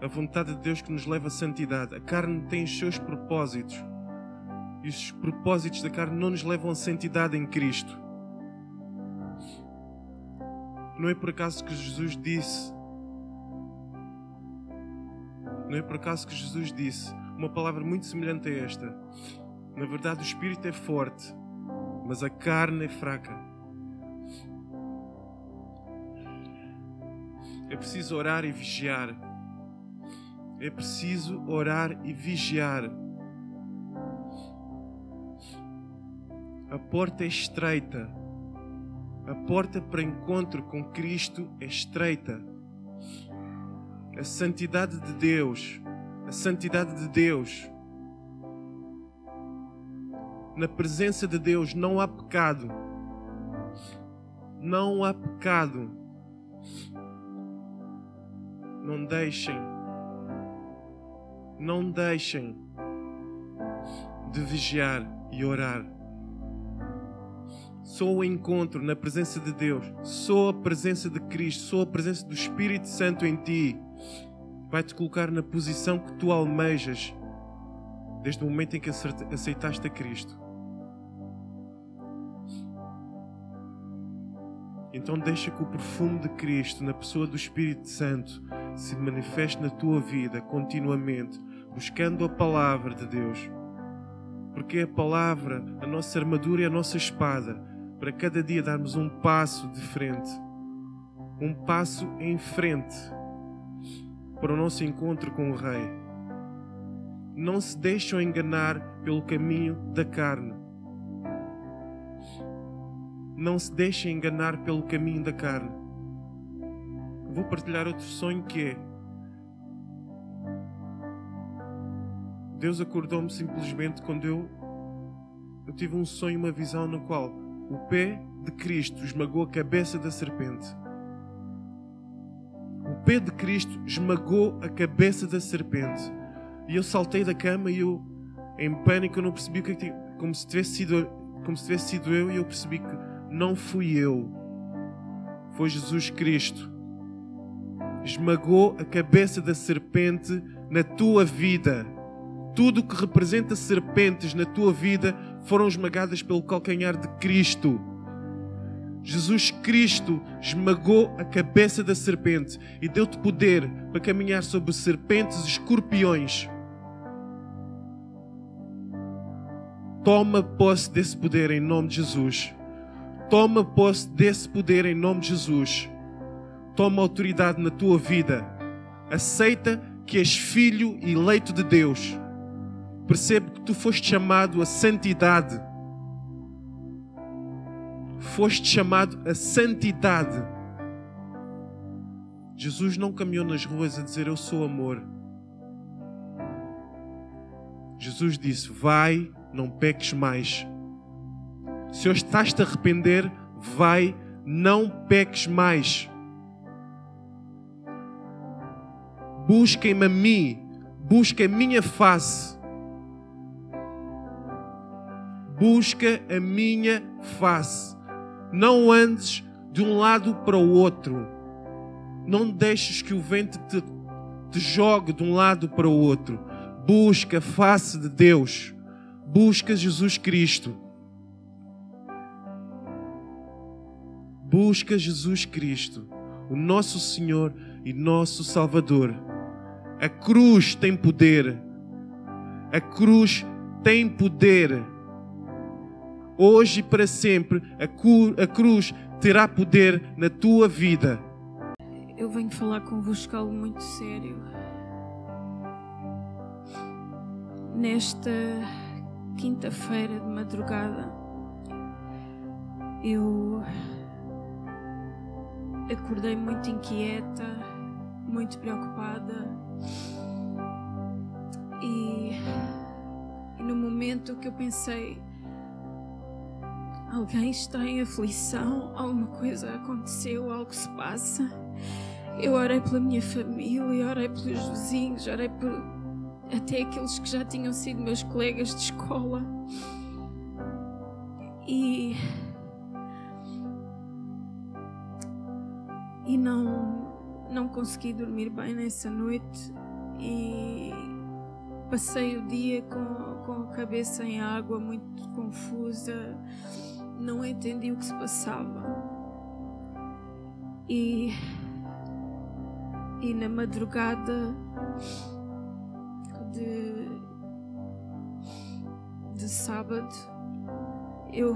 A vontade de Deus que nos leva à santidade. A carne tem os seus propósitos. E os propósitos da carne não nos levam à santidade em Cristo. Não é por acaso que Jesus disse. Não é por acaso que Jesus disse uma palavra muito semelhante a esta. Na verdade, o espírito é forte, mas a carne é fraca. É preciso orar e vigiar. É preciso orar e vigiar. A porta é estreita. A porta para encontro com Cristo é estreita. A santidade de Deus, a santidade de Deus. Na presença de Deus não há pecado. Não há pecado. Não deixem, não deixem de vigiar e orar. Só o encontro na presença de Deus, só a presença de Cristo, só a presença do Espírito Santo em ti vai te colocar na posição que tu almejas desde o momento em que aceitaste a Cristo. Então deixa que o perfume de Cristo na pessoa do Espírito Santo se manifeste na tua vida continuamente, buscando a palavra de Deus. Porque a palavra, a nossa armadura e a nossa espada, para cada dia darmos um passo de frente, um passo em frente para o nosso encontro com o Rei. Não se deixam enganar pelo caminho da carne. Não se deixem enganar pelo caminho da carne. Vou partilhar outro sonho que é Deus acordou-me simplesmente quando eu, eu tive um sonho, uma visão no qual o pé de Cristo esmagou a cabeça da serpente. O pé de Cristo esmagou a cabeça da serpente. E eu saltei da cama e eu, em pânico, não percebi o que é tinha. Como se tivesse sido, como se tivesse sido eu, e eu percebi que não fui eu. Foi Jesus Cristo. Esmagou a cabeça da serpente na tua vida. Tudo que representa serpentes na tua vida foram esmagadas pelo calcanhar de Cristo. Jesus Cristo esmagou a cabeça da serpente e deu-te poder para caminhar sobre serpentes e escorpiões. Toma posse desse poder em nome de Jesus. Toma posse desse poder em nome de Jesus. Toma autoridade na tua vida. Aceita que és filho e eleito de Deus Percebe que tu foste chamado a santidade. Foste chamado a santidade. Jesus não caminhou nas ruas a dizer eu sou amor. Jesus disse: Vai, não peques mais. Se hoje estás-te a arrepender, vai, não peques mais. Busquem-me a mim, busquem a minha face busca a minha face. Não andes de um lado para o outro. Não deixes que o vento te, te jogue de um lado para o outro. Busca a face de Deus. Busca Jesus Cristo. Busca Jesus Cristo, o nosso Senhor e nosso Salvador. A cruz tem poder. A cruz tem poder hoje e para sempre, a, cruz terá poder na tua vida. Eu venho falar convosco algo muito sério. Nesta quinta-feira de madrugada, eu acordei muito inquieta, muito preocupada e, e no momento que eu pensei Alguém está em aflição, alguma coisa aconteceu, algo se passa. Eu orei pela minha família, orei pelos vizinhos, orei por até aqueles que já tinham sido meus colegas de escola. E e não não consegui dormir bem nessa noite e passei o dia com, com a cabeça em água, muito confusa não entendi o que se passava. E, e na madrugada de, de sábado eu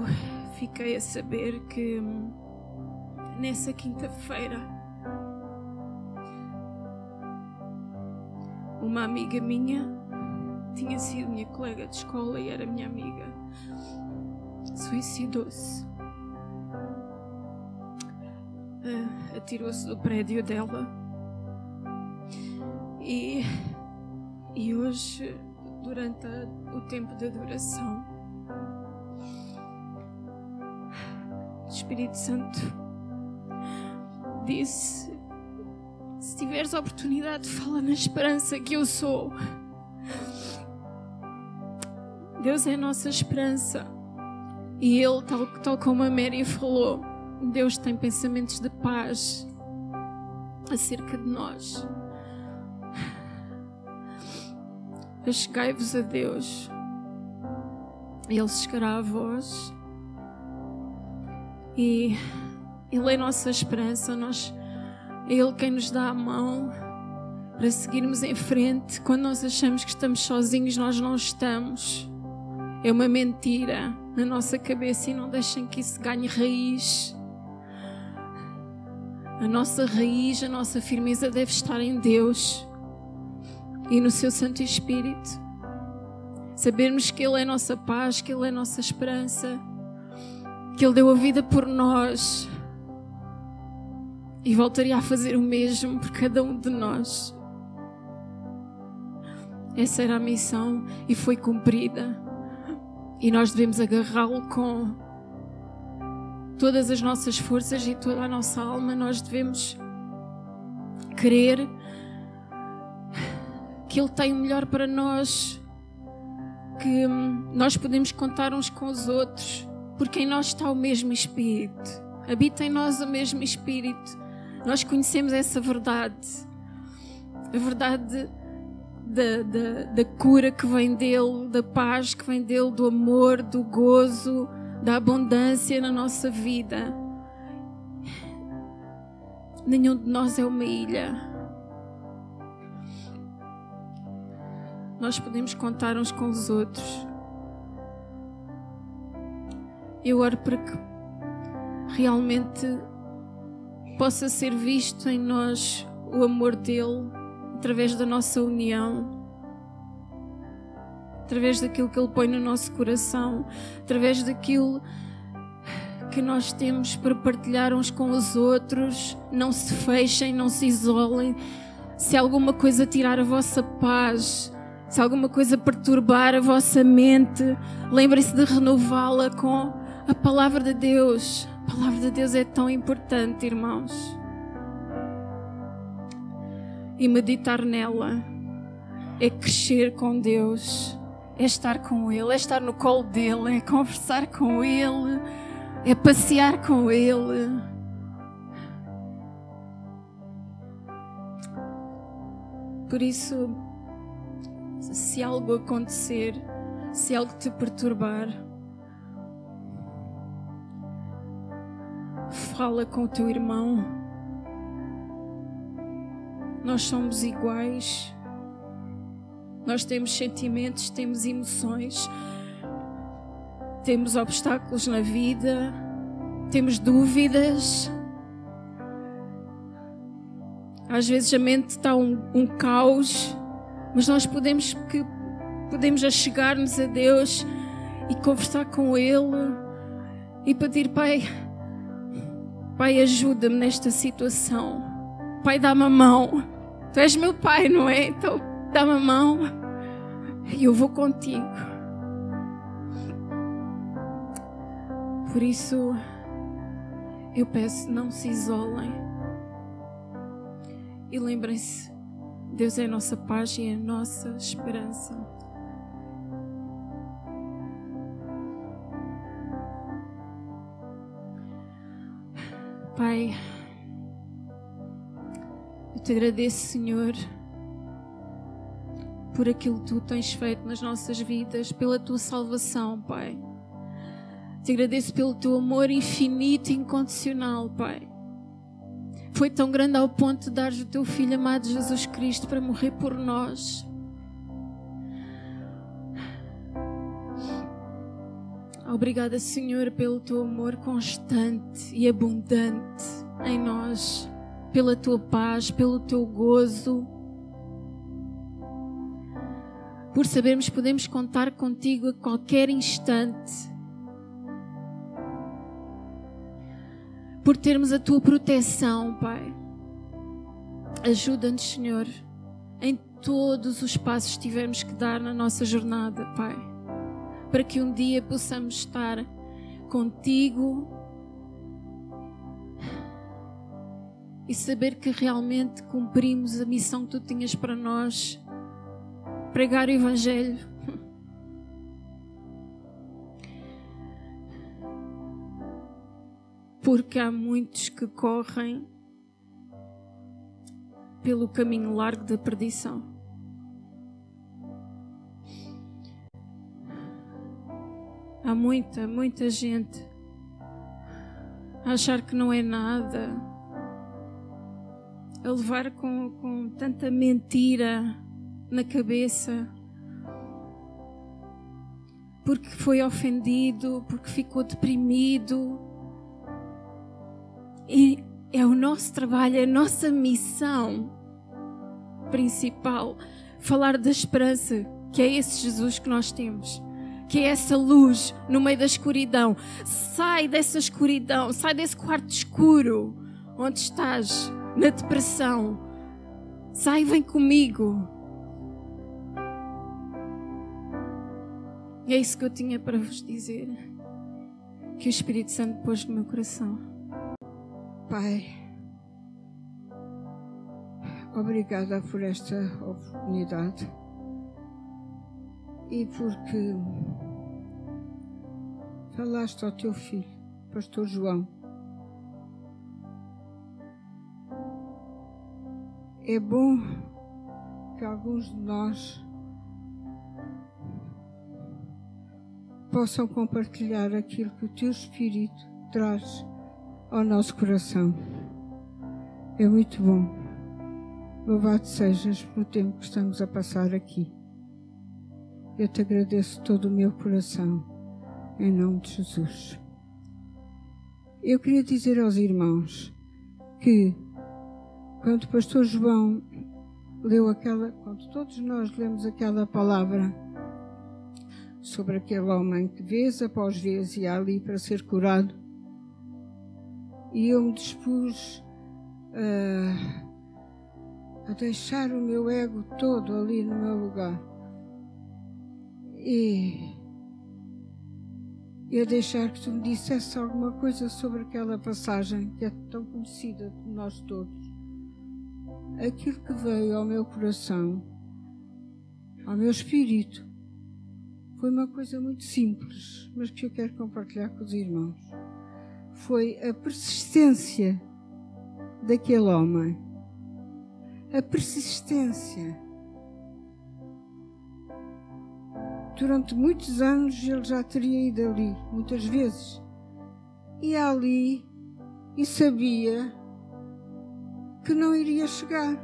fiquei a saber que nessa quinta-feira uma amiga minha, tinha sido minha colega de escola e era minha amiga, suicidou-se. Uh, Atirou-se do prédio dela. E, e hoje, durante a, o tempo da duração, o Espírito Santo disse se tiveres a oportunidade, fala na esperança que eu sou. Deus é a nossa esperança. E Ele, tal, tal como a Mary falou, Deus tem pensamentos de paz acerca de nós. Chegai-vos a Deus, Ele chegará a vós. E Ele é nossa esperança. Nós é Ele quem nos dá a mão para seguirmos em frente. Quando nós achamos que estamos sozinhos, nós não estamos. É uma mentira na nossa cabeça e não deixem que isso ganhe raiz. A nossa raiz, a nossa firmeza deve estar em Deus e no Seu Santo Espírito. Sabermos que Ele é nossa paz, que Ele é nossa esperança, que Ele deu a vida por nós e voltaria a fazer o mesmo por cada um de nós. Essa era a missão e foi cumprida. E nós devemos agarrá-lo com todas as nossas forças e toda a nossa alma. Nós devemos crer que Ele tem o melhor para nós, que nós podemos contar uns com os outros, porque em nós está o mesmo Espírito, habita em nós o mesmo Espírito. Nós conhecemos essa verdade, a verdade da, da, da cura que vem dele, da paz que vem dele, do amor, do gozo, da abundância na nossa vida. Nenhum de nós é uma ilha. Nós podemos contar uns com os outros. Eu oro para que realmente possa ser visto em nós o amor dele através da nossa união, através daquilo que ele põe no nosso coração, através daquilo que nós temos para partilhar uns com os outros. Não se fechem, não se isolem. Se alguma coisa tirar a vossa paz, se alguma coisa perturbar a vossa mente, lembrem-se de renová-la com a palavra de Deus. A palavra de Deus é tão importante, irmãos. E meditar nela é crescer com Deus, é estar com Ele, é estar no colo dele, é conversar com Ele, é passear com Ele. Por isso, se algo acontecer, se algo te perturbar, Fala com o teu irmão. Nós somos iguais. Nós temos sentimentos, temos emoções, temos obstáculos na vida, temos dúvidas. Às vezes a mente está um, um caos, mas nós podemos que podemos achegar-nos a Deus e conversar com Ele e pedir, Pai, Pai, ajuda-me nesta situação. Pai, dá-me a mão. Tu és meu pai, não é? Então, dá-me a mão e eu vou contigo. Por isso, eu peço, não se isolem. E lembrem-se, Deus é a nossa paz e é a nossa esperança. Pai, eu te agradeço, Senhor, por aquilo que tu tens feito nas nossas vidas, pela tua salvação, Pai. Te agradeço pelo teu amor infinito e incondicional, Pai. Foi tão grande ao ponto de dar o teu Filho amado Jesus Cristo para morrer por nós. Obrigada, Senhor, pelo teu amor constante e abundante em nós, pela tua paz, pelo teu gozo. por sabermos que podemos contar contigo a qualquer instante, por termos a tua proteção, Pai. Ajuda-nos, Senhor, em todos os passos que tivermos que dar na nossa jornada, Pai, para que um dia possamos estar contigo e saber que realmente cumprimos a missão que tu tinhas para nós pregar o Evangelho. Porque há muitos que correm pelo caminho largo da perdição. Há muita, muita gente a achar que não é nada, a levar com, com tanta mentira na cabeça, porque foi ofendido, porque ficou deprimido. E é o nosso trabalho, é a nossa missão principal falar da esperança, que é esse Jesus que nós temos. Que é essa luz no meio da escuridão. Sai dessa escuridão, sai desse quarto escuro onde estás, na depressão. Sai vem comigo. E é isso que eu tinha para vos dizer. Que o Espírito Santo pôs no meu coração. Pai, obrigada por esta oportunidade e porque falaste ao teu filho, Pastor João. É bom que alguns de nós possam compartilhar aquilo que o teu Espírito traz ao nosso coração. É muito bom. Louvado sejas pelo tempo que estamos a passar aqui. Eu te agradeço todo o meu coração, em nome de Jesus. Eu queria dizer aos irmãos que, quando o pastor João leu aquela, quando todos nós lemos aquela palavra, sobre aquele homem que vez após vez ia ali para ser curado. E eu me dispus uh, a deixar o meu ego todo ali no meu lugar. E a deixar que tu me dissesse alguma coisa sobre aquela passagem que é tão conhecida de nós todos. Aquilo que veio ao meu coração, ao meu espírito, foi uma coisa muito simples, mas que eu quero compartilhar com os irmãos. Foi a persistência daquele homem. A persistência. Durante muitos anos ele já teria ido ali, muitas vezes. Ia ali e sabia que não iria chegar.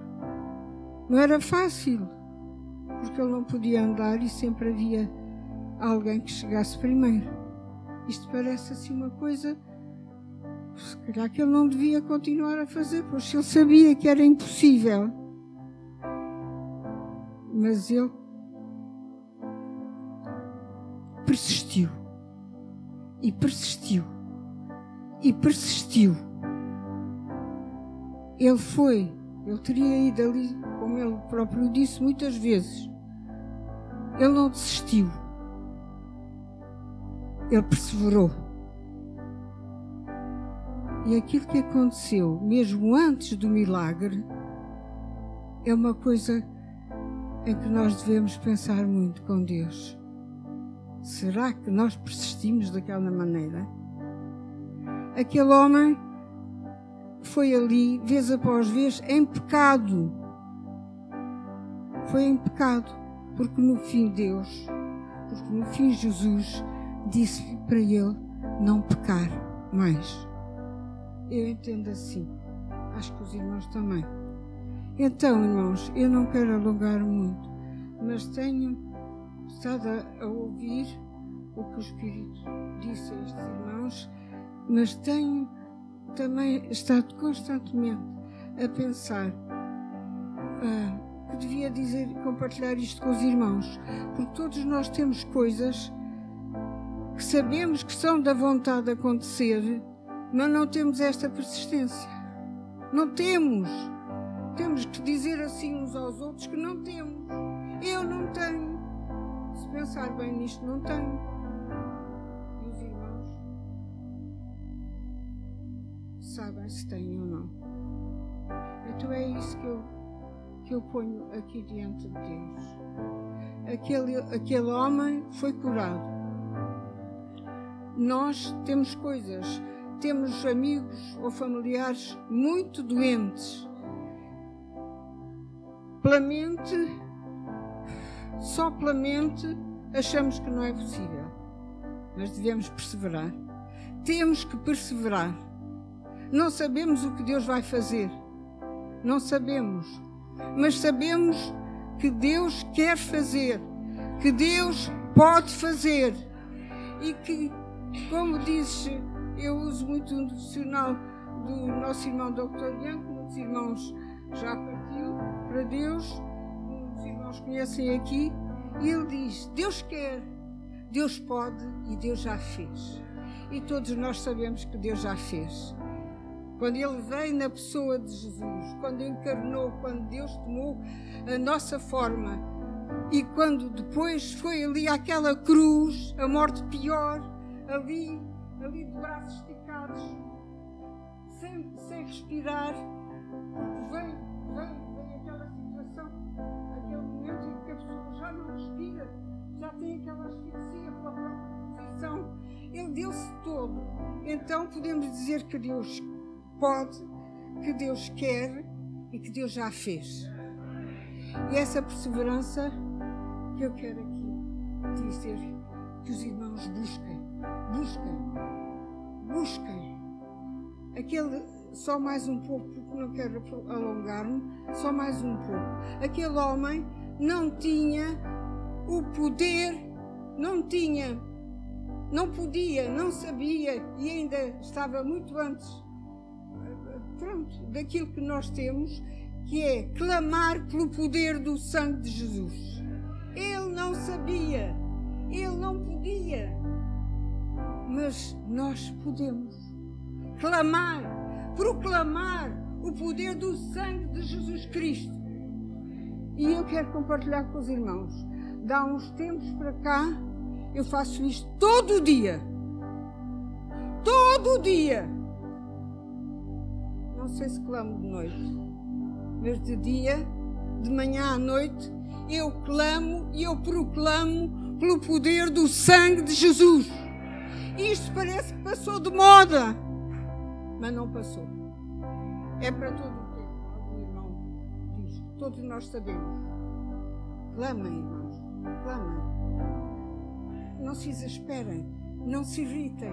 Não era fácil, porque ele não podia andar e sempre havia alguém que chegasse primeiro. Isto parece assim uma coisa, se calhar que ele não devia continuar a fazer, pois ele sabia que era impossível. Mas ele persistiu e persistiu e persistiu. Ele foi, ele teria ido ali, como ele próprio disse muitas vezes. Ele não desistiu ele perseverou. E aquilo que aconteceu, mesmo antes do milagre, é uma coisa em que nós devemos pensar muito com Deus. Será que nós persistimos daquela maneira? Aquele homem foi ali, vez após vez, em pecado. Foi em pecado, porque no fim Deus, porque no fim Jesus disse-lhe para ele não pecar mais. Eu entendo assim. Acho que os irmãos também. Então, irmãos, eu não quero alongar muito, mas tenho estado a, a ouvir o que o Espírito disse a estes irmãos, mas tenho também estado constantemente a pensar ah, que devia dizer, compartilhar isto com os irmãos, porque todos nós temos coisas que sabemos que são da vontade de acontecer, mas não temos esta persistência. Não temos. Temos que dizer assim uns aos outros que não temos. Eu não tenho. Se pensar bem nisto, não tenho. Sabem se têm ou não. Então é isso que eu, que eu ponho aqui diante de Deus. Aquele, aquele homem foi curado. Nós temos coisas, temos amigos ou familiares muito doentes. Pela mente, só pela mente, achamos que não é possível. Mas devemos perseverar. Temos que perseverar. Não sabemos o que Deus vai fazer. Não sabemos. Mas sabemos que Deus quer fazer. Que Deus pode fazer. E que, como disse, eu uso muito um devocional do nosso irmão Dr. Ian, que muitos irmãos já partiu para Deus irmãos conhecem aqui, e ele diz: Deus quer, Deus pode e Deus já fez. E todos nós sabemos que Deus já fez. Quando ele veio na pessoa de Jesus, quando encarnou, quando Deus tomou a nossa forma, e quando depois foi ali aquela cruz, a morte pior, ali, ali de braços esticados, sem, sem respirar, porque veio, veio já não respira, já tem aquela asfixia pela própria posição. Ele deu-se todo. Então podemos dizer que Deus pode, que Deus quer e que Deus já fez. E essa perseverança que eu quero aqui dizer que os irmãos busquem, busquem, busquem. Aquele, só mais um pouco, porque não quero alongar-me, só mais um pouco. Aquele homem não tinha o poder, não tinha, não podia, não sabia e ainda estava muito antes, pronto, daquilo que nós temos, que é clamar pelo poder do sangue de Jesus. Ele não sabia, ele não podia, mas nós podemos clamar, proclamar o poder do sangue de Jesus Cristo. E eu quero compartilhar com os irmãos. Dá uns tempos para cá, eu faço isto todo dia. Todo dia. Se clamo de noite, mas de dia, de manhã à noite, eu clamo e eu proclamo pelo poder do sangue de Jesus. Isto parece que passou de moda, mas não passou. É para todo Todos nós sabemos. Clamem, irmãos. Clamem. Não se exasperem. Não se irritem.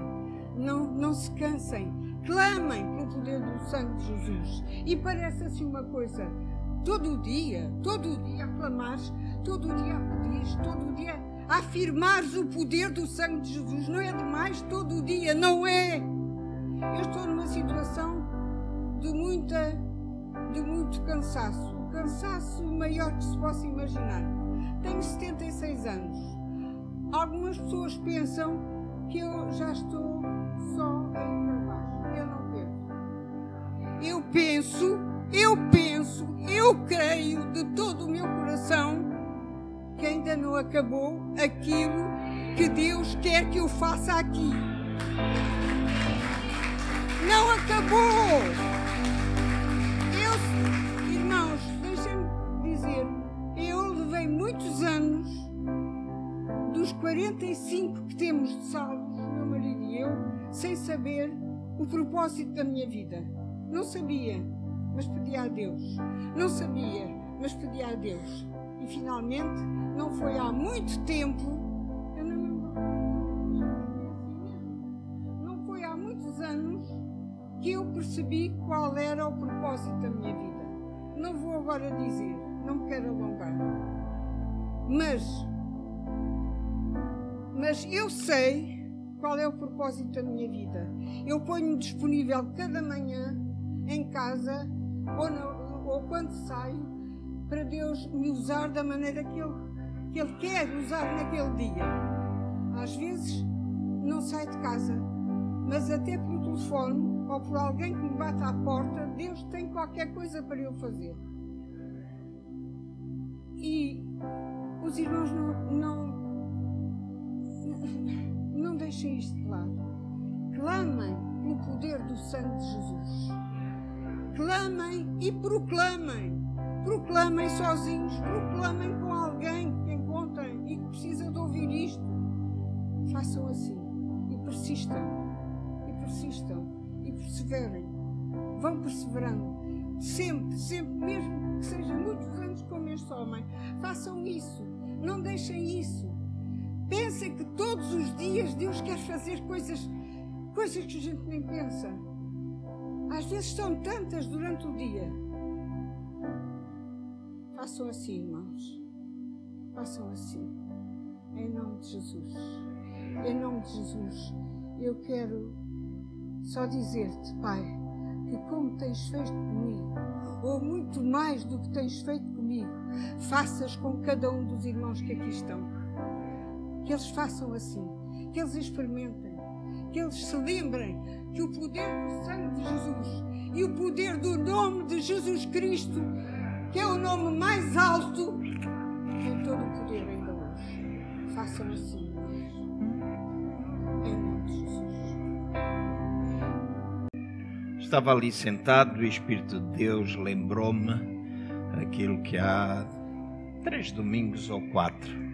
Não, não se cansem. Clamem poder do sangue de Jesus. E parece assim uma coisa. Todo o dia, todo o dia a clamares, todo o dia a pedires, todo o dia a afirmares o poder do sangue de Jesus. Não é demais todo o dia, não é? Eu estou numa situação de muita, de muito cansaço cansaço maior que se possa imaginar. Tenho 76 anos. Algumas pessoas pensam que eu já estou só a Eu penso, eu penso, eu creio de todo o meu coração que ainda não acabou aquilo que Deus quer que eu faça aqui. Não acabou! muitos anos, dos 45 que temos de salvos, meu marido e eu, sem saber o propósito da minha vida. Não sabia, mas pedia a Deus. Não sabia, mas pedia a Deus. E finalmente, não foi há muito tempo, eu não, não foi há muitos anos que eu percebi qual era o propósito da minha vida. Não vou agora dizer, não me quero alongar. Mas, mas eu sei qual é o propósito da minha vida. Eu ponho-me disponível cada manhã em casa ou, no, ou quando saio para Deus me usar da maneira que Ele, que Ele quer usar naquele dia. Às vezes não sai de casa, mas até pelo telefone ou por alguém que me bate à porta, Deus tem qualquer coisa para eu fazer. E os irmãos não, não, não deixem isto de lado. Clamem pelo poder do sangue de Jesus. Clamem e proclamem. Proclamem sozinhos, proclamem com alguém que encontrem e que precisa de ouvir isto. Façam assim e persistam, e persistam, e perseverem. Vão perseverando. Sempre, sempre, mesmo que seja muitos anos como este homem, façam isso. Não deixem isso. Pensem que todos os dias Deus quer fazer coisas, coisas que a gente nem pensa. Às vezes são tantas durante o dia. Façam assim, irmãos. Façam assim. Em nome de Jesus. Em nome de Jesus. Eu quero só dizer-te, Pai, que como tens feito comigo, ou muito mais do que tens feito comigo, faças com cada um dos irmãos que aqui estão. Que eles façam assim, que eles experimentem, que eles se lembrem que o poder do sangue de Jesus e o poder do nome de Jesus Cristo, que é o nome mais alto, tem todo o poder ainda hoje. Façam assim. Em nome de Jesus. Estava ali sentado e o Espírito de Deus lembrou-me aquilo que há três domingos ou quatro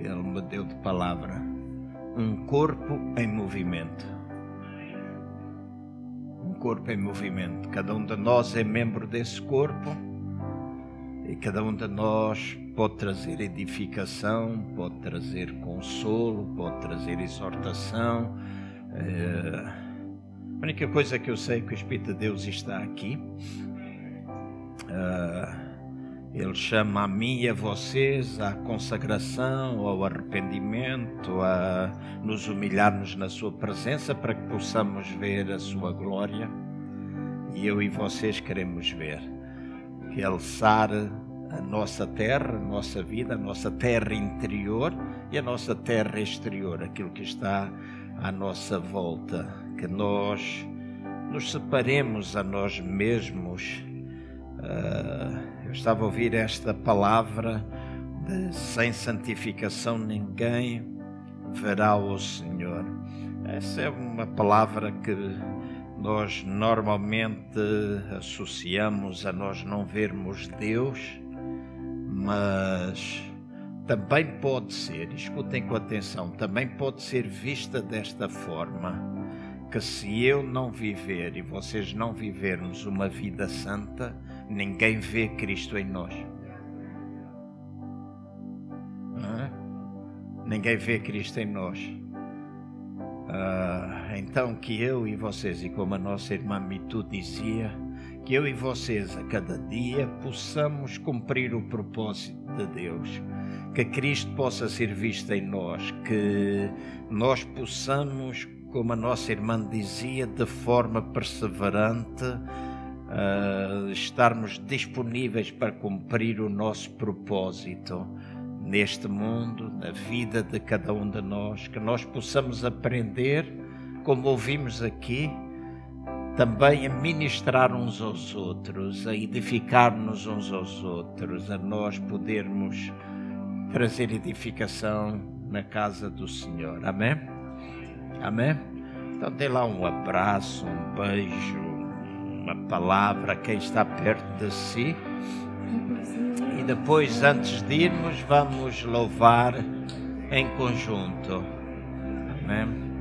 ele me deu de palavra. Um corpo em movimento. Corpo em movimento. Cada um de nós é membro desse corpo e cada um de nós pode trazer edificação, pode trazer consolo, pode trazer exortação. É... A única coisa que eu sei é que o Espírito de Deus está aqui. Uh, ele chama a mim e a vocês à consagração, ao arrependimento, a nos humilharmos na Sua presença para que possamos ver a Sua glória. E eu e vocês queremos ver. Que Ele sare a nossa terra, a nossa vida, a nossa terra interior e a nossa terra exterior, aquilo que está à nossa volta que nós nos separemos a nós mesmos. Uh, eu estava a ouvir esta palavra de sem santificação ninguém verá o Senhor. Essa é uma palavra que nós normalmente associamos a nós não vermos Deus, mas também pode ser, escutem com atenção, também pode ser vista desta forma que se eu não viver e vocês não vivermos uma vida santa, ninguém vê Cristo em nós. Ninguém vê Cristo em nós. Ah, então que eu e vocês, e como a nossa irmã Mitu dizia, que eu e vocês a cada dia possamos cumprir o propósito de Deus, que Cristo possa ser visto em nós, que nós possamos como a nossa irmã dizia, de forma perseverante, uh, estarmos disponíveis para cumprir o nosso propósito neste mundo, na vida de cada um de nós, que nós possamos aprender, como ouvimos aqui, também a ministrar uns aos outros, a edificar-nos uns aos outros, a nós podermos trazer edificação na casa do Senhor. Amém? Amém? Então dê lá um abraço, um beijo, uma palavra a quem está perto de si. E depois, antes de irmos, vamos louvar em conjunto. Amém?